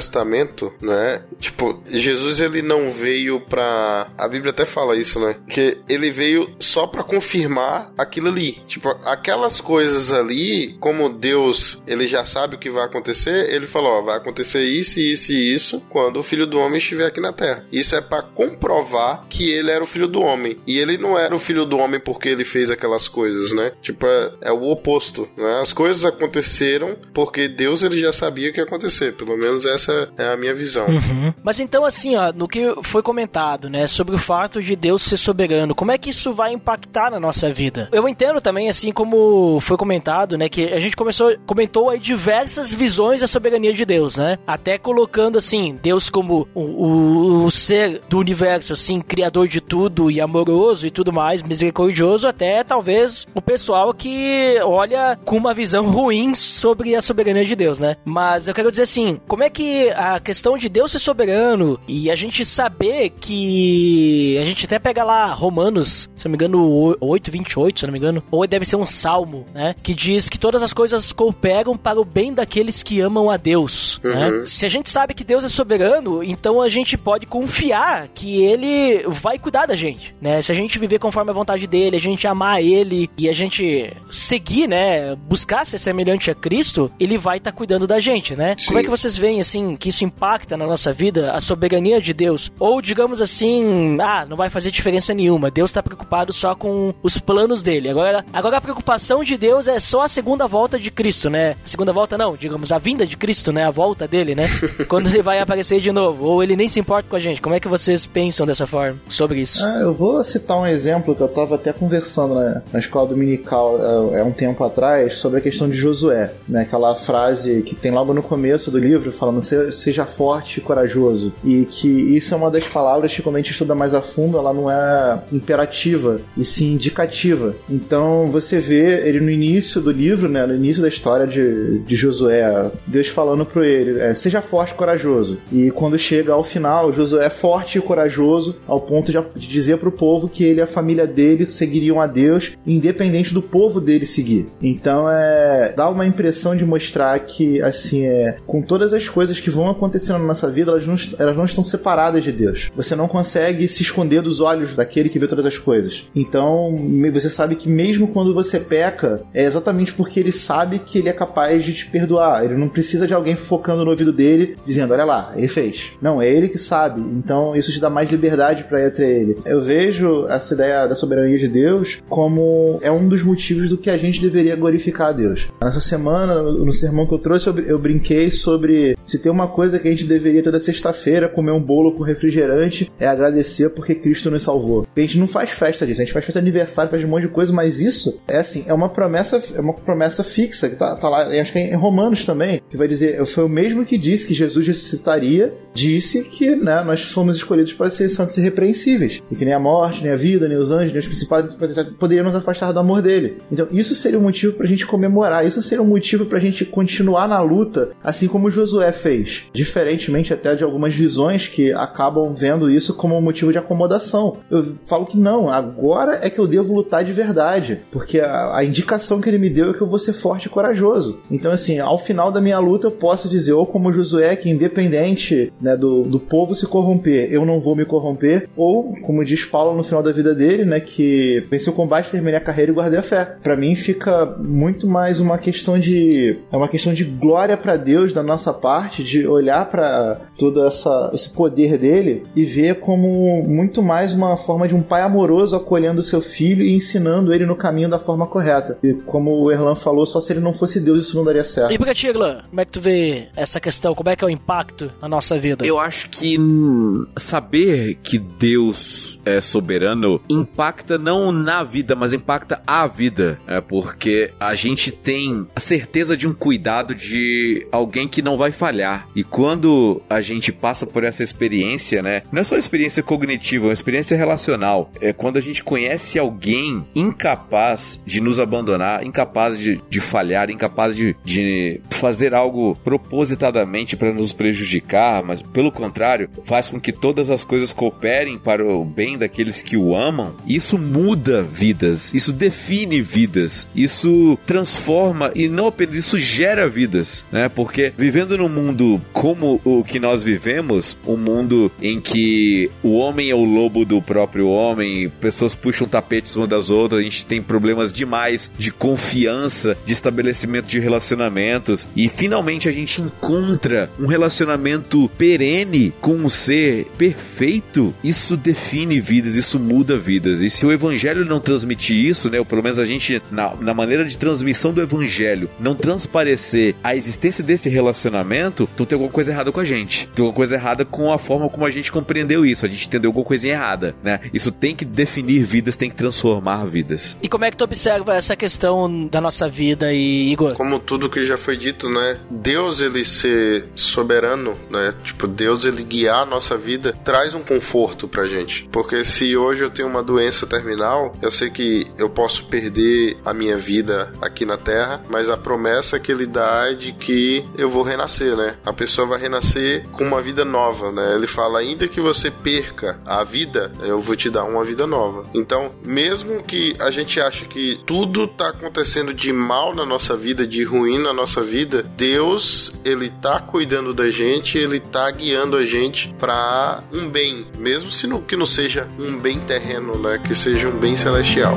né? Tipo, Jesus ele não veio pra. A Bíblia até fala isso, né? Que ele veio só pra confirmar aquilo ali. Tipo, aquelas coisas ali, como Deus, ele já sabe o que vai acontecer, ele falou, ó, vai acontecer isso, isso e isso quando o Filho do Homem estiver aqui na Terra. Isso é pra comprovar que ele era o Filho do Homem. E ele não era o Filho do Homem porque ele fez aquelas coisas, né? Tipo, é, é o oposto, né? As coisas aconteceram porque Deus ele já sabia o que ia acontecer. Pelo menos essa é a minha visão. Uhum. Mas então, assim, ó, no que foi comentado, né, sobre o fato de Deus ser soberano, como é que isso vai impactar na nossa vida? Eu entendo também, assim como foi comentado, né, que a gente começou, comentou aí diversas visões da soberania de Deus, né? Até colocando, assim, Deus como o, o- o ser do universo, assim, criador de tudo e amoroso e tudo mais, misericordioso, até talvez o pessoal que olha com uma visão ruim sobre a soberania de Deus, né? Mas eu quero dizer assim, como é que sobre a questão de Deus ser soberano e a gente saber que. A gente até pega lá Romanos, se não me engano, 8, 28, se não me engano, ou deve ser um salmo, né? Que diz que todas as coisas cooperam para o bem daqueles que amam a Deus. Né? Se a gente sabe que Deus é soberano, então a gente pode confiar que Ele vai cuidar da gente, né? Se a gente viver conforme a vontade dele, a gente amar Ele e a gente seguir, né? Buscar ser semelhante a Cristo, Ele vai estar tá cuidando da gente, né? Sim. Como é que vocês veem, assim, que isso impacta na nossa vida, a soberania de Deus? Ou, digamos assim, ah, não vai fazer diferença nenhuma, Deus está preocupado só com os planos dele. Agora, agora a preocupação de Deus é só a segunda volta de Cristo, né? A segunda volta não, digamos, a vinda de Cristo, né? A volta dele, né? Quando ele vai aparecer de novo. Ou ele nem se importa com a gente. Como é que vocês pensam dessa forma sobre isso? Ah, eu vou citar um exemplo que eu tava até conversando na, na escola dominical é, é um tempo atrás sobre a questão de Josué, né? Aquela frase que tem logo no começo do livro falando "Se- seja forte e corajoso e que isso é uma das palavras que quando a gente estuda mais a fundo ela não é imperativa e sim indicativa. Então você vê ele no início do livro, né? No início da história de, de Josué, Deus falando pro ele, é, seja forte e corajoso. E quando chega ao final, Josué é forte e corajoso ao ponto de, de dizer pro povo que ele e a família dele seguiriam a Deus, independente do povo dele seguir. Então é dá uma impressão de mostrar que assim é com todas as coisas que vão acontecendo na nossa vida, elas não, elas não estão separadas de Deus. Você não consegue se esconder dos olhos daquele que vê todas as coisas. Então você sabe que mesmo quando você peca, é exatamente porque ele sabe que ele é capaz de te perdoar. Ele não precisa de alguém focando no ouvido dele, dizendo: Olha lá, ele fez. Não, é ele que sabe. Então isso te dá mais liberdade para ir até ele. Eu vejo essa ideia da soberania de Deus como é um dos motivos do que a gente deveria glorificar a Deus. Nessa semana, no sermão que eu trouxe, eu, brinquei sobre se tem uma coisa que a gente deveria toda sexta-feira comer um bolo com refrigerante, é agradecer porque Cristo nos salvou. A gente não faz festa disso, a gente faz festa de aniversário, faz um monte de coisa, mas isso é assim, é uma promessa, é uma promessa fixa que tá, tá lá, acho que é em Romanos também, que vai dizer, foi o mesmo que disse que Jesus ressuscitaria, disse que né, nós fomos escolhidos para ser santos e repreensíveis, e que nem a morte, nem a vida, nem os anjos, nem os principados poderiam nos afastar do amor dele. Então, isso seria um motivo pra gente comemorar, isso seria um motivo pra gente continuar na luta, assim como Josué fez. Diferentemente até de algumas visões que acabam vendo isso como um motivo de acomodação. Eu falo que não, agora é que eu devo lutar de verdade, porque a, a indicação que ele me deu é que eu vou ser forte e corajoso. Então, assim, ao final da minha luta, eu posso dizer, ou como Josué, que independente né, do, do povo se corromper, eu não vou me corromper, ou como diz Paulo no final da vida dele, né, que venci o combate, terminei a carreira e guardei a fé. Pra mim fica muito mais uma questão de é uma questão de glória pra Deus da nossa parte, de olhar pra todo essa, esse poder dele e ver como muito mais uma forma de um pai amoroso acolhendo o seu filho e ensinando ele no caminho da forma correta. E como o Erlan falou, só se ele não fosse Deus isso não daria certo. E pra ti, Eglan, como é que tu vê essa questão? Como é que é o impacto na nossa vida? Eu acho que hum, saber que Deus é soberano impacta não na vida, mas impacta a vida. É porque a gente tem a certeza de um cuidado de alguém que não vai falhar. E quando a gente passa por essa experiência, né? Não é só experiência cognitiva, é uma experiência relacional. É quando a gente conhece alguém incapaz de nos abandonar, incapaz de, de falhar, incapaz de, de fazer algo propositadamente para nos prejudicar, mas pelo contrário, faz com que todas as coisas cooperem para o bem daqueles que o amam. Isso muda vidas, isso define vidas, isso transforma e não apenas isso gera vidas, né? Porque vivendo num mundo como o que nós vivemos, um mundo em que o homem é o lobo do próprio homem, pessoas puxam tapetes umas das outras, a gente tem problemas demais de confiança, de estabelecimento de relacionamentos e finalmente a gente encontra um relacionamento perene com um ser perfeito, isso define vidas, isso muda vidas. E se o evangelho não transmitir isso, né, ou pelo menos a gente na, na maneira de transmissão do evangelho não transparecer a existência desse relacionamento, então tem alguma coisa errada com a gente. Tem alguma coisa errada com a forma como a gente compreendeu isso. A gente entendeu alguma coisinha errada, né? Isso tem que definir vidas, tem que transformar vidas. E como é que tu observa essa questão da nossa vida, e Igor? Como tudo que já foi dito, né? Deus ele ser soberano, né? Tipo, Deus ele guiar a nossa vida traz um conforto pra gente. Porque se hoje eu tenho uma doença terminal, eu sei que eu posso perder a minha vida aqui na terra, mas a promessa que ele dá é de que eu vou renascer, né? a pessoa vai renascer com uma vida nova, né? Ele fala, ainda que você perca a vida, eu vou te dar uma vida nova. Então, mesmo que a gente ache que tudo tá acontecendo de mal na nossa vida, de ruim na nossa vida, Deus, ele tá cuidando da gente, ele tá guiando a gente para um bem, mesmo se não, que não seja um bem terreno, né? Que seja um bem celestial.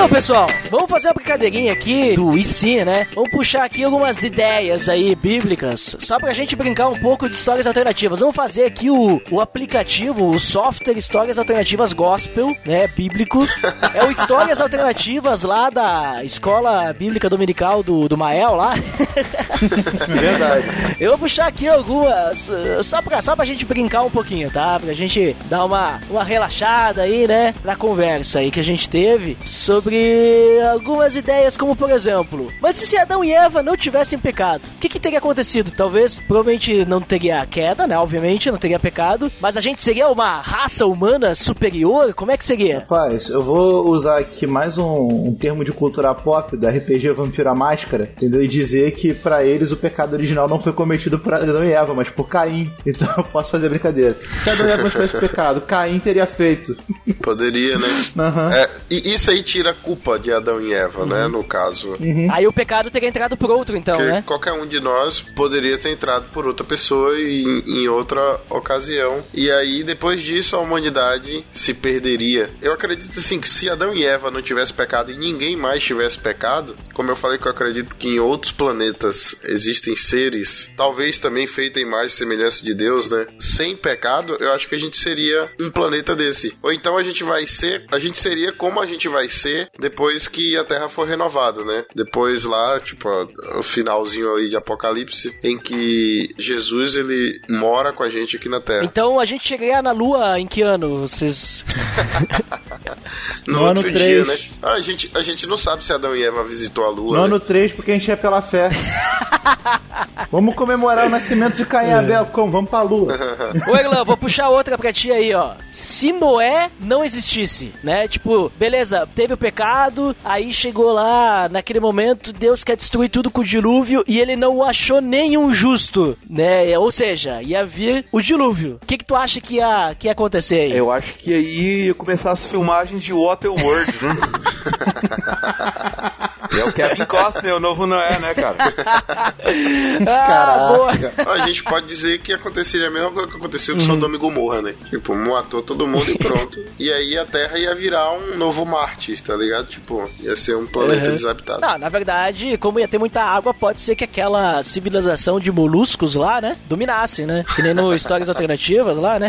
Então, pessoal, vamos fazer uma brincadeirinha aqui do IC, né? Vamos puxar aqui algumas ideias aí bíblicas, só pra gente brincar um pouco de histórias alternativas. Vamos fazer aqui o, o aplicativo, o software Histórias Alternativas Gospel, né? Bíblico. É o Histórias Alternativas lá da Escola Bíblica Dominical do, do Mael lá. Verdade. Eu vou puxar aqui algumas, uh, só pra, só pra gente brincar um pouquinho, tá? Pra gente dar uma, uma relaxada aí, né? Na conversa aí que a gente teve sobre algumas ideias, como por exemplo, mas e se Adão e Eva não tivessem pecado? O que, que teria acontecido? Talvez, provavelmente não teria queda, né? Obviamente, não teria pecado, mas a gente seria uma raça humana superior? Como é que seria? Rapaz, eu vou usar aqui mais um, um termo de cultura pop da RPG Vampiro à Máscara, entendeu? E dizer que pra eles o pecado original não foi cometido por Adão e Eva, mas por Caim. Então eu posso fazer a brincadeira. Se Adão e Eva não tivesse pecado, Caim teria feito. Poderia, né? Aham. É, e isso aí tira a culpa de Adão e Eva, né? No caso. Aí o pecado teria entrado por outro, então, Porque né? qualquer um de nós poderia ter entrado por outra pessoa em, em outra ocasião. E aí, depois disso, a humanidade se perderia. Eu acredito assim que se Adão e Eva não tivessem pecado e ninguém mais tivesse pecado, como eu falei que eu acredito que em outros planetas existem seres, talvez também feitos em e semelhança de Deus, né? Sem pecado, eu acho que a gente seria um planeta desse. Ou então a gente vai ser, a gente seria como a gente vai ser depois que a Terra for renovada, né? Depois lá, tipo, o finalzinho aí de Apocalipse, em que Jesus ele mora com a gente aqui na Terra. Então a gente chegaria na Lua em que ano? Vocês. No, No ano outro dia, né? Ah, a, gente, a gente não sabe se Adão e Eva visitou a Lua. No né? ano 3, porque a gente é pela fé. Vamos comemorar o nascimento de Caim e Abel. Como? Vamos pra lua. Ô, Erlan, vou puxar outra pra ti aí, ó. Se Noé não existisse, né? Tipo, beleza, teve o pecado, aí chegou lá, naquele momento, Deus quer destruir tudo com o dilúvio e ele não achou nenhum justo, né? Ou seja, ia vir o dilúvio. O que, que tu acha que ia, que ia acontecer aí? Eu acho que aí ia começar as filmagens de Waterworld, né? é o Kevin Costner, o novo Noé, né, cara? Ah. Ah, A gente pode dizer que aconteceria a mesma coisa que aconteceu com Sodoma e Gomorra, né? Tipo, matou todo mundo e pronto. e aí a Terra ia virar um novo Marte, tá ligado? Tipo, ia ser um planeta Uhum. desabitado. Não, na verdade, como ia ter muita água, pode ser que aquela civilização de moluscos lá, né, dominasse, né? Que nem no Histórias Alternativas lá, né?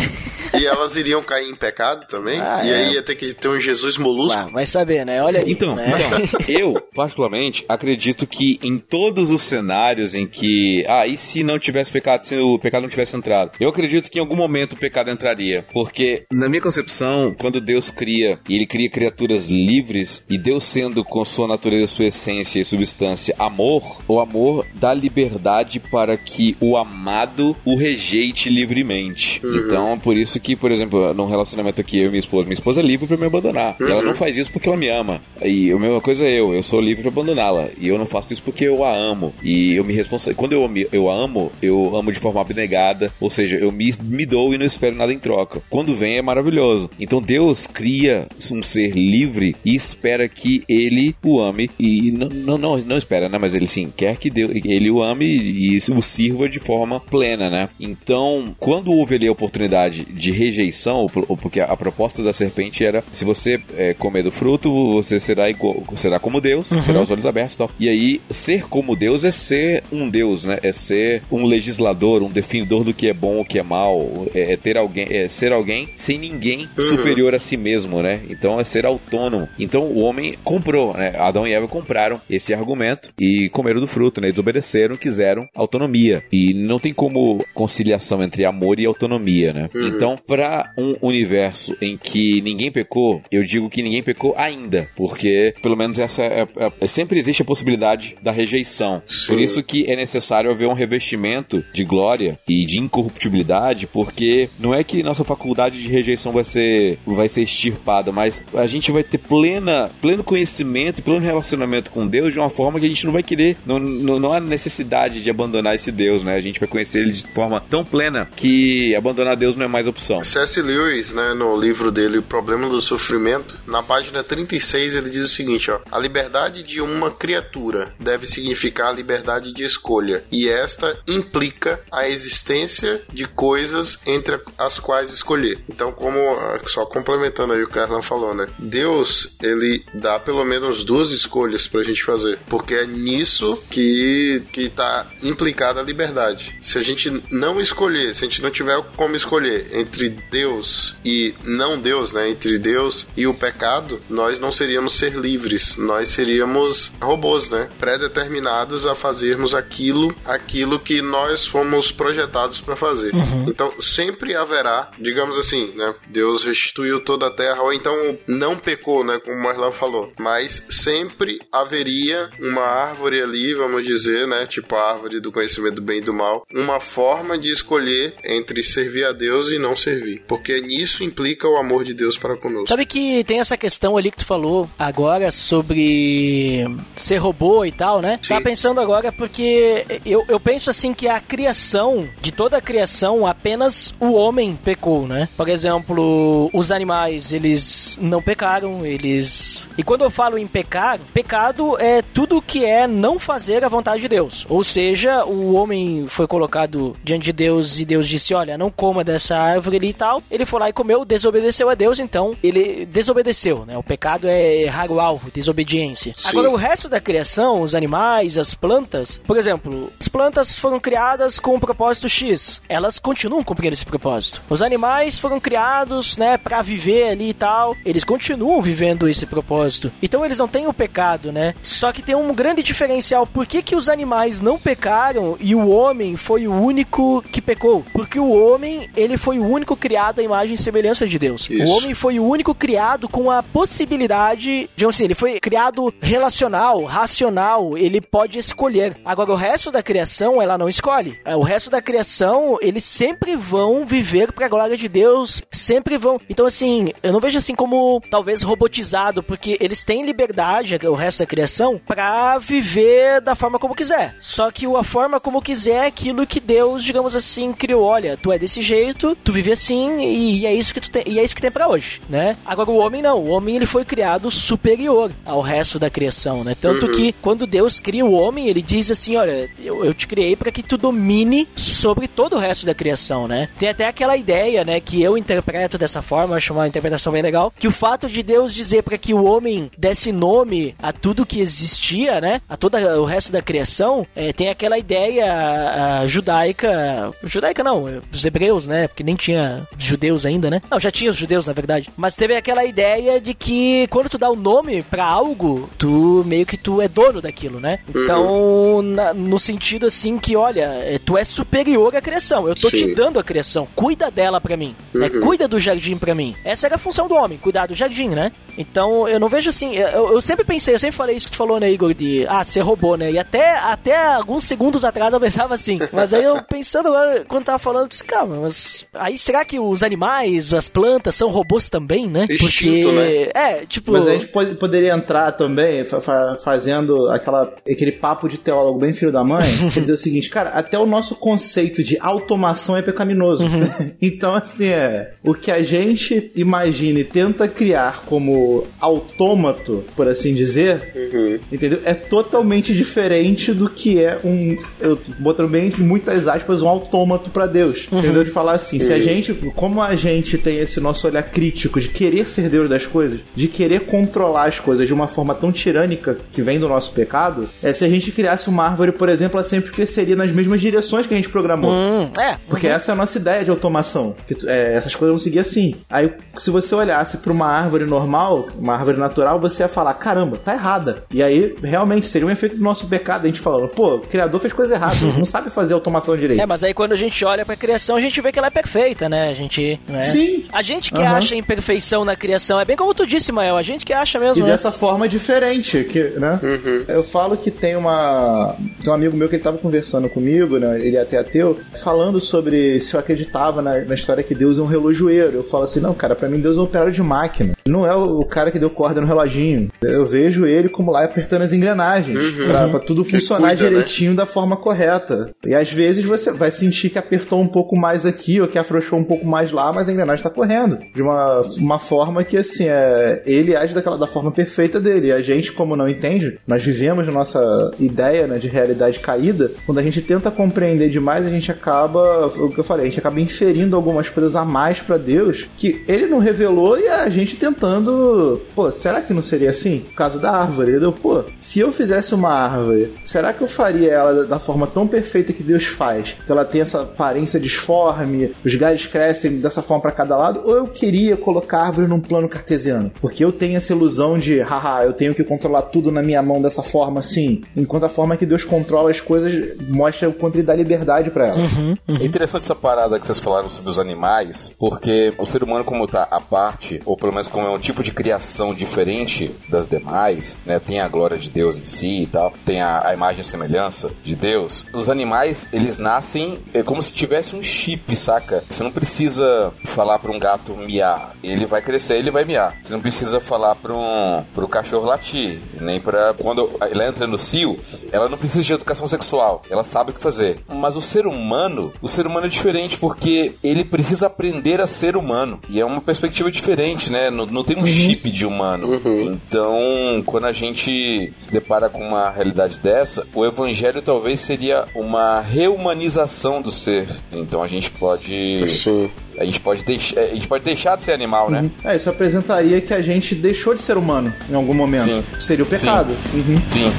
E elas iriam cair em pecado também. Ah, e é. aí ia ter que ter um Jesus molusco. Ué, vai saber, né? Olha aí. Então, né? então, eu, particularmente, acredito que em todos os cenários em que. Ah, e se não tivesse pecado, se o pecado não tivesse entrado? Eu acredito que em algum momento o pecado entraria. Porque, na minha concepção, quando Deus cria, e ele cria criaturas livres, e Deus sendo com sua natureza, sua essência e substância amor, o amor dá liberdade para que o amado o rejeite livremente. Então, por isso que, por exemplo, num relacionamento aqui, eu e minha esposa, minha esposa é livre pra me abandonar. E ela não faz isso porque ela me ama. E a mesma coisa é eu, eu sou livre pra abandoná-la. E eu não faço isso porque eu a amo. E eu me responsa Quando eu, eu a amo, eu amo de forma abnegada. Ou seja, eu me, me dou e não espero nada em troca. Quando vem é maravilhoso. Então Deus cria um ser livre e espera que ele o ame. E não, não, não, não espera, né? Mas ele sim quer que Deus, ele o ame e o sirva de forma plena, né? Então, quando houve ali a oportunidade de rejeição, ou porque a proposta da serpente era: se você é, comer do fruto, você será igual, será como Deus, terá os olhos abertos e tal. E aí, ser como Deus é ser um Deus, né? É ser um legislador, um definidor do que é bom, o que é mal, é, é ter alguém, é ser alguém sem ninguém superior a si mesmo, né? Então é ser autônomo. Então o homem comprou, né? Adão e Eva compraram esse argumento e comeram do fruto, né? Desobedeceram, quiseram autonomia. E não tem como conciliação entre amor e autonomia, né? Então, pra um universo em que ninguém pecou, eu digo que ninguém pecou ainda, porque pelo menos essa é, é- é- sempre existe a possibilidade da rejeição. Por isso que é necessário haver um revestimento de glória e de incorruptibilidade, porque não é que nossa faculdade de rejeição vai ser vai ser extirpada, mas a gente vai ter plena pleno conhecimento pleno relacionamento com Deus de uma forma que a gente não vai querer, não, não, não há necessidade de abandonar esse Deus, né? A gente vai conhecer ele de forma tão plena que abandonar Deus não é mais opção. C.S. Lewis, né, no livro dele O Problema do Sofrimento, na página 36 ele diz o seguinte, ó: A liberdade de uma criatura deve significar a liberdade de escolha, e esta implica a existência de coisas entre as quais escolher. Então, como só complementando aí o que o falou, né? Deus, ele dá pelo menos duas escolhas pra gente fazer, porque é nisso que que tá implicada a liberdade. Se a gente não escolher, se a gente não tiver como escolher entre Deus e não Deus, né, entre Deus e o pecado, nós não seríamos ser livres, nós seríamos robôs, né, predeterminados a fazermos aquilo, aquilo que nós fomos projetados para fazer. Então, sempre haverá, digamos assim, né, Deus restituiu toda a terra ou então não pecou, né, como Marlon falou, mas sempre haveria uma árvore ali, vamos dizer, né, tipo a árvore do conhecimento do bem e do mal, uma forma de escolher entre servir a Deus e não servir, porque nisso implica o amor de Deus para conosco. Sabe que tem essa questão ali que tu falou agora sobre ser robô e tal, né? Sim. Tava pensando agora porque eu, eu penso assim que a criação, de toda a criação, apenas o homem pecou, né? Por exemplo, os animais, eles não pecaram, eles... E quando eu falo em pecar, pecado é tudo que é não fazer a vontade de Deus. Ou seja, o homem foi colocado diante de Deus e Deus disse, olha, não coma dessa árvore ali e tal. Ele foi lá e comeu, desobedeceu a Deus, então ele desobedeceu, né? O pecado é errar o alvo, desobediência. Sim. Agora, o resto da criação, os animais, as plantas, por exemplo, as plantas foram criadas com um propósito X. Elas continuam cumprindo esse propósito. Os animais foram criados, né, para viver ali e tal. Eles continuam vivendo esse propósito. Então eles não têm o pecado, né? Só que tem um grande diferencial. Por que, que os animais não pecaram e o homem foi o único que pecou? Porque o homem, ele foi o único criado à imagem e semelhança de Deus. Isso. O homem foi o único criado com a possibilidade, digamos assim, ele foi criado relacional, racional, ele pode escolher. Agora, o resto da criação, ela não escolhe. É, O resto da criação, eles sempre vão viver pra glória de Deus, sempre vão. Então, assim, eu não vejo assim como talvez robotizado, porque eles têm liberdade, o resto da criação, pra viver da forma como quiser. Só que a forma como quiser é aquilo que Deus, digamos assim, criou. Olha, tu é desse jeito, tu vive assim e é isso que tu tem, e é isso que tem para hoje, né? Agora o homem não, o homem ele foi criado superior ao resto da criação, né? Tanto que quando Deus cria o homem, ele diz assim, olha, eu, eu te criei para que tu domine sobre todo o resto da criação, né? Tem até aquela ideia, né, que eu interpreto dessa forma, acho uma interpretação bem legal, que o fato de Deus dizer para que o homem desse nome a tudo que existia, né, a todo o resto da criação, é, tem aquela ideia ah, judaica, judaica não, é, dos hebreus, né, porque nem tinha judeus ainda, né? Não, já tinha os judeus, na verdade. Mas teve aquela ideia de que quando tu dá o nome pra algo, tu meio que tu é dono daquilo, né? Então, na- no sentido assim que, olha, é, tu é superior à criação. Eu tô Sim. te dando a criação. Cuida dela pra mim. né? Cuida do jardim pra mim. Essa era a função do homem, cuidar do jardim, né? Então, eu não vejo assim. Eu, eu sempre pensei, eu sempre falei isso que tu falou, né, Igor? De ah, ser robô, né? E até, até alguns segundos atrás eu pensava assim. Mas aí eu pensando agora, quando tava falando, eu disse, calma, mas. Aí será que os animais, as plantas são robôs também, né? Instinto, né? É, tipo. Mas a gente pode- poderia entrar também fa- fa- fazendo aquela, aquele papo de teólogo bem filho da mãe, que dizer o seguinte, cara, até o nosso conceito de automação é pecaminoso. então, assim, é, o que a gente imagina e tenta criar como autômato, por assim dizer, entendeu? É totalmente diferente do que é um, eu botando bem entre muitas aspas, um autômato pra Deus. Entendeu? De falar assim, se a gente, como a gente tem esse nosso olhar crítico de querer ser Deus das coisas, de querer controlar as coisas de uma forma tão tirânica que vem do nosso pecado, é se a gente criasse uma árvore, por exemplo, ela sempre cresceria nas mesmas direções que a gente programou. Hum, é. Porque essa é a nossa ideia de automação. Que, é, essas coisas vão seguir assim. Aí, se você olhasse para uma árvore normal, normal, uma árvore natural, você ia falar, caramba, tá errada. E aí, realmente, seria um efeito do nosso pecado, a gente falando, pô, o criador fez coisa errada, não sabe fazer automação direito. É, mas aí quando a gente olha pra criação, a gente vê que ela é perfeita, né? A gente. Né? Sim. A gente que Aham. acha imperfeição na criação, é bem como tu disse, Mael, a gente que acha E mesmo. né? dessa forma diferente, que, né? Eu falo que tem uma. Tem um amigo meu que ele tava conversando comigo, né? Ele é até ateu, falando sobre se eu acreditava na, na história que Deus é um relojoeiro. Eu falo assim, não, cara, pra mim Deus é um operário de máquina. Não é o cara que deu corda no reloginho. Eu vejo ele como lá apertando as engrenagens pra, pra tudo Que funcionar cuida, né? direitinho da forma correta. E às vezes você vai sentir que apertou um pouco mais aqui ou que afrouxou um pouco mais lá, mas a engrenagem tá correndo. De uma, uma forma que, assim, é, ele age daquela, da forma perfeita dele. E a gente, como não entende, nós vivemos nossa ideia né, de realidade caída. Quando a gente tenta compreender demais, a gente acaba, o que eu falei, a gente acaba inferindo algumas coisas a mais pra Deus que ele não revelou e a gente tentando, pô, será que não seria assim? O caso da árvore, entendeu? Pô, se eu fizesse uma árvore, será que eu faria ela da- forma tão perfeita que Deus faz? Que ela tem essa aparência disforme, os galhos crescem dessa forma pra cada lado? Ou eu queria colocar a árvore num plano cartesiano? Porque eu tenho essa ilusão de, haha, eu tenho que controlar tudo na minha mão dessa forma assim. Enquanto a forma que Deus controla as coisas mostra o quanto ele dá liberdade pra ela. É interessante essa parada que vocês falaram sobre os animais, porque o ser humano, como tá à parte, ou pelo menos como é um tipo de criação diferente das demais, né? Tem a glória de Deus em si e tal, tem a, a imagem e semelhança de Deus. Os animais, eles nascem é como se tivesse um chip, saca? Você não precisa falar pra um gato miar, ele vai crescer, ele vai miar. Você não precisa falar pra um pro cachorro latir, nem pra quando ela entra no cio, ela não precisa de educação sexual, ela sabe o que fazer. Mas o ser humano, o ser humano é diferente porque ele precisa aprender a ser humano. E é uma perspectiva diferente, né? Não, não tem um chip de humano. Então, quando a gente se depara com uma realidade dessa, o evangelho talvez seria uma reumanização do ser. Então a gente pode. Sim. A gente pode, deix a gente pode deixar de ser animal, né? É, isso apresentaria que a gente deixou de ser humano em algum momento. Sim. Seria o pecado. Uhum. Sim.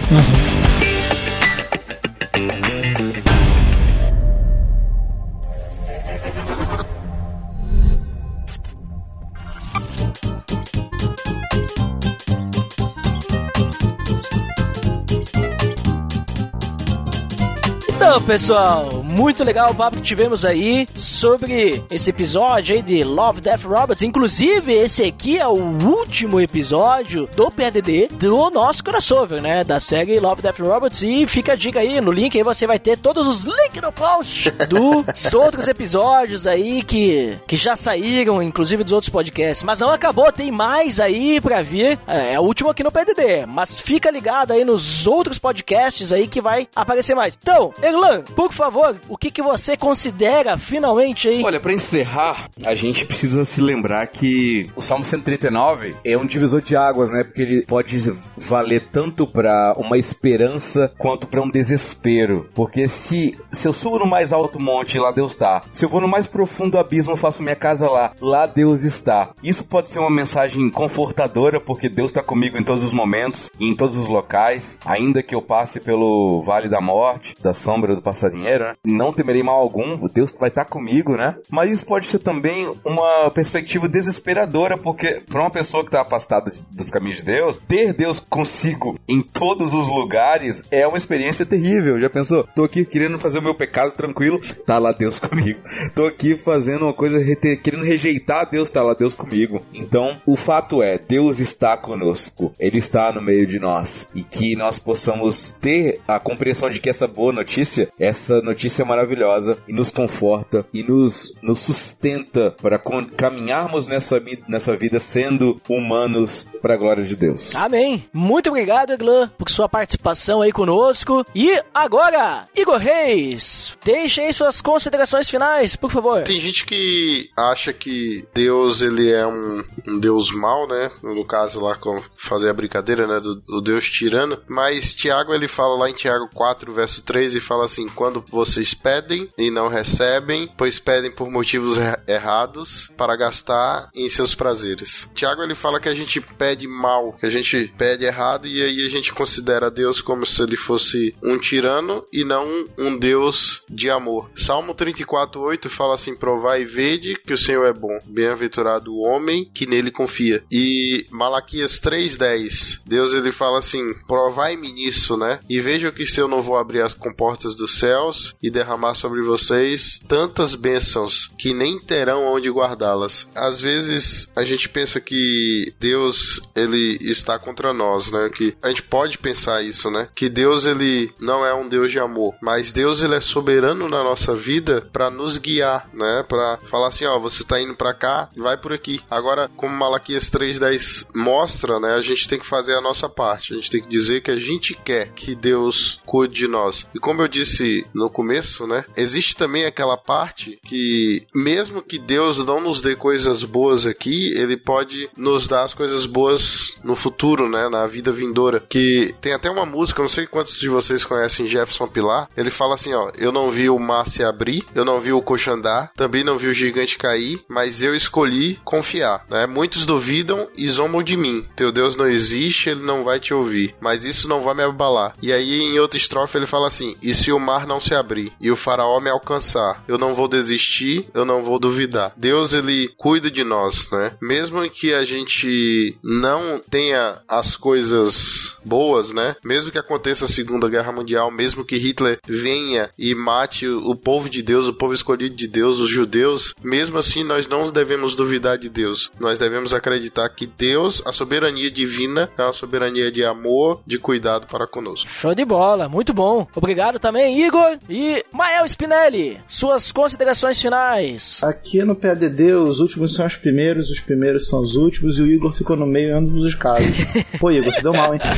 Então, pessoal, muito legal o papo que tivemos aí sobre esse episódio aí de Love, Death Robots. Inclusive, esse aqui é o último episódio do PDD do nosso crossover, né? Da série Love, Death Robots. E fica a dica aí, no link aí você vai ter todos os links no post dos outros episódios aí que, que já saíram, inclusive dos outros podcasts. Mas não acabou, tem mais aí pra vir. É, é o último aqui no PDD. Mas fica ligado aí nos outros podcasts aí que vai aparecer mais. Então, Erlan, por favor, o que, que você considera finalmente aí? Olha, pra encerrar, a gente precisa se lembrar que o Salmo 139 É um divisor de águas, né? Porque ele pode valer tanto pra uma esperança quanto pra um desespero. Porque se, se eu subo no mais alto monte, lá Deus tá. Se eu vou no mais profundo abismo, faço minha casa lá, lá Deus está. Isso pode ser uma mensagem confortadora, porque Deus tá comigo em todos os momentos, e em todos os locais. Ainda que eu passe pelo vale da morte, da sombra do passarinheiro, né? Não temerei mal algum, Deus vai estar comigo, né? Mas isso pode ser também uma perspectiva desesperadora, porque para uma pessoa que tá afastada de- dos caminhos de Deus, ter Deus consigo em todos os lugares é uma experiência terrível. Já pensou? Tô aqui querendo fazer o meu pecado tranquilo, tá lá Deus comigo. Tô aqui fazendo uma coisa, querendo rejeitar Deus, tá lá Deus comigo. Então, o fato é, Deus está conosco. Ele está no meio de nós. E que nós possamos ter a compreensão de que essa boa notícia, essa notícia maravilhosa e nos conforta e nos, nos sustenta para caminharmos nessa, nessa vida sendo humanos para a glória de Deus. Amém. Muito obrigado, Eglan, por sua participação aí conosco. E agora, Igor Reis, deixe aí suas considerações finais, por favor. Tem gente que acha que Deus ele é um, um Deus mau, né? No caso lá com fazer a brincadeira, né? Do, do Deus tirano. Mas Tiago ele fala lá em Tiago 4 verso 3 e fala fala assim: quando vocês pedem e não recebem, pois pedem por motivos er- errados para gastar em seus prazeres. Tiago ele fala que a gente pede mal, que a gente pede errado e aí a gente considera Deus como se ele fosse um tirano e não um Deus de amor. Salmo 34:8 fala assim: "Provai e vede que o Senhor é bom. Bem-aventurado o homem que nele confia." E Malaquias 3:10, Deus ele fala assim: "Provai-me nisso, né? E veja que se eu não vou abrir as comportas dos céus e derramar sobre vocês tantas bênçãos que nem terão onde guardá-las." Às vezes a gente pensa que Deus ele está contra nós, né? Que a gente pode pensar isso, né? Que Deus ele não é um Deus de amor, mas Deus ele é soberano na nossa vida para nos guiar, né? Para falar assim, ó, você tá indo para cá, vai por aqui. Agora, como Malaquias 3:10 mostra, né? A gente tem que fazer a nossa parte. A gente tem que dizer que a gente quer que Deus cuide de nós. E como eu disse no começo, né? Existe também aquela parte que mesmo que Deus não nos dê coisas boas aqui, ele pode nos dar as coisas boas no futuro, né? Na vida vindoura. Que tem até uma música, não sei quantos de vocês conhecem Jefferson Pilar. Ele fala assim, ó: Eu não vi o mar se abrir, eu não vi o coxo andar, também não vi o gigante cair, mas eu escolhi confiar. Né? Muitos duvidam e zombam de mim. Teu Deus não existe, ele não vai te ouvir. Mas isso não vai me abalar. E aí, em outra estrofe, ele fala assim: E se o mar não se abrir e o faraó me alcançar, eu não vou desistir, eu não vou duvidar. Deus, ele cuida de nós, né? Mesmo que a gente não tenha as coisas boas, né? Mesmo que aconteça a Segunda Guerra Mundial, mesmo que Hitler venha e mate o povo de Deus, o povo escolhido de Deus, os judeus, mesmo assim nós não devemos duvidar de Deus. Nós devemos acreditar que Deus, a soberania divina, é uma soberania de amor, de cuidado para conosco. Show de bola, muito bom. Obrigado também, Igor e Mael Spinelli. Suas considerações finais. Aqui no PADD, os últimos são os primeiros, os primeiros são os últimos, e o Igor ficou no meio em ambos os casos. Pô, Igor, se deu mal, hein?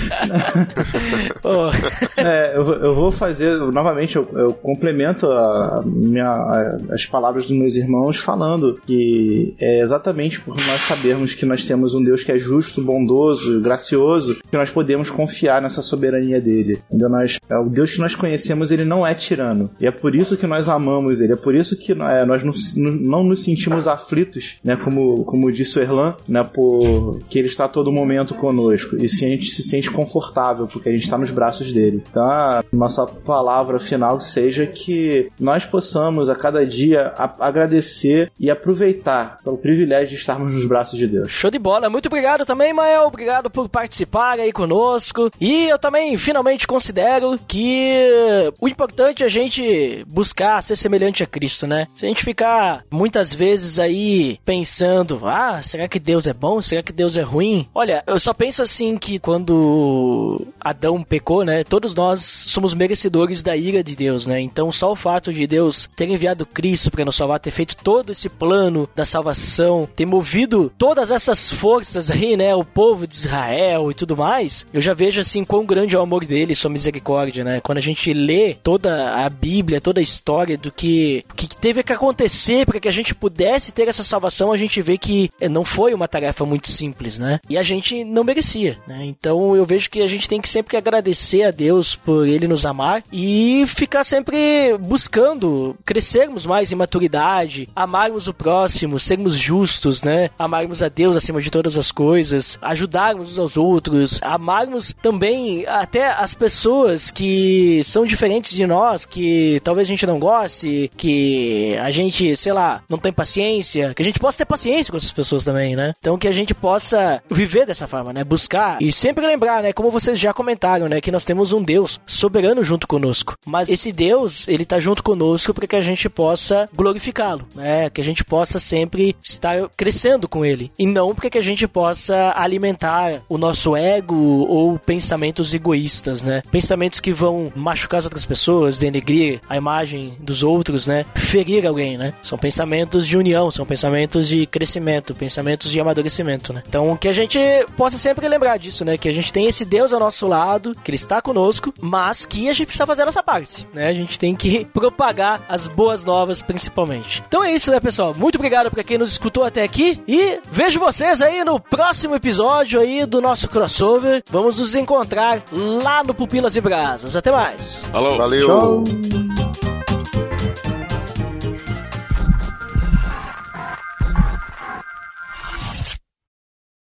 É, eu, vou- eu vou fazer, novamente, eu, eu complemento a minha, a- as palavras dos meus irmãos falando que é exatamente por nós sabermos que nós temos um Deus que é justo, bondoso, gracioso, que nós podemos confiar nessa soberania dele. Ainda nós, é, o Deus que nós conhecemos, ele não é tirano. E é por isso que nós amamos ele, é por isso que é, nós não, não nos sentimos aflitos, né, como, como disse o Erlan, né, por que ele está todo momento conosco. E sim a gente se sente confortável, porque a gente está nos braços dele. Então, a nossa palavra final seja que nós possamos a cada dia a- agradecer e aproveitar pelo privilégio de estarmos nos braços de Deus. Show de bola. Muito obrigado também, Mael. Obrigado por participar aí conosco. E eu também finalmente considero que o importante é a gente buscar ser semelhante a Cristo, né? Se a gente ficar muitas vezes aí pensando, ah, será que Deus é bom? Será que Deus é ruim? Olha, eu só penso assim que quando Adão pecou, né? Todos nós somos merecedores da ira de Deus, né? Então só o fato de Deus ter enviado Cristo para nos salvar, ter feito todo esse plano da salvação, ter movido todas essas forças aí, né? O povo de Israel e tudo mais, eu já vejo assim quão grande é o amor dele, sua misericórdia, né? Quando a gente lê toda a Bíblia, toda a história do que, que teve que acontecer para que a gente pudesse ter essa salvação, a gente vê que eh, não foi uma tarefa muito simples, né? E a gente não merecia, né? Então eu vejo que a gente tem que sempre agradecer a Deus por ele nos amar e ficar sempre buscando crescermos mais em maturidade, amarmos o próximo, sermos justos, né? Amarmos a Deus acima de todas as coisas, ajudarmos uns aos outros, amarmos também até as pessoas que são diferentes de nós, que talvez a gente não goste, que a gente, sei lá, não tem paciência, que a gente possa ter paciência com essas pessoas também, né? Então que a gente possa viver dessa forma, né? Buscar e sempre lembrar, né? Como vocês já comentaram, né? Que nós temos um Deus soberano junto conosco. Mas esse Deus, ele tá junto conosco para que a gente possa glorificá-lo, né? Que a gente possa sempre estar crescendo com ele. E não para que a gente possa alimentar o nosso ego ou pensamentos egoístas, né? Pensamentos que vão machucar as outras pessoas, denegrir a imagem dos outros, né? Ferir alguém, né? São pensamentos de união, são pensamentos de crescimento, pensamentos de amadurecimento, né? Então que a gente possa sempre lembrar disso, né? Que a gente tem esse Deus ao nosso lado, que ele está conosco, mas que a gente precisa fazer a nossa parte, né? A gente tem que propagar as boas novas principalmente. Então é isso, né, pessoal? Muito obrigado para quem nos escutou até aqui e vejo vocês aí no próximo episódio aí do nosso crossover. Vamos nos encontrar lá no Pupilas e Brasas. Até mais. Falou! Falou. Valeu. Tchau. thank you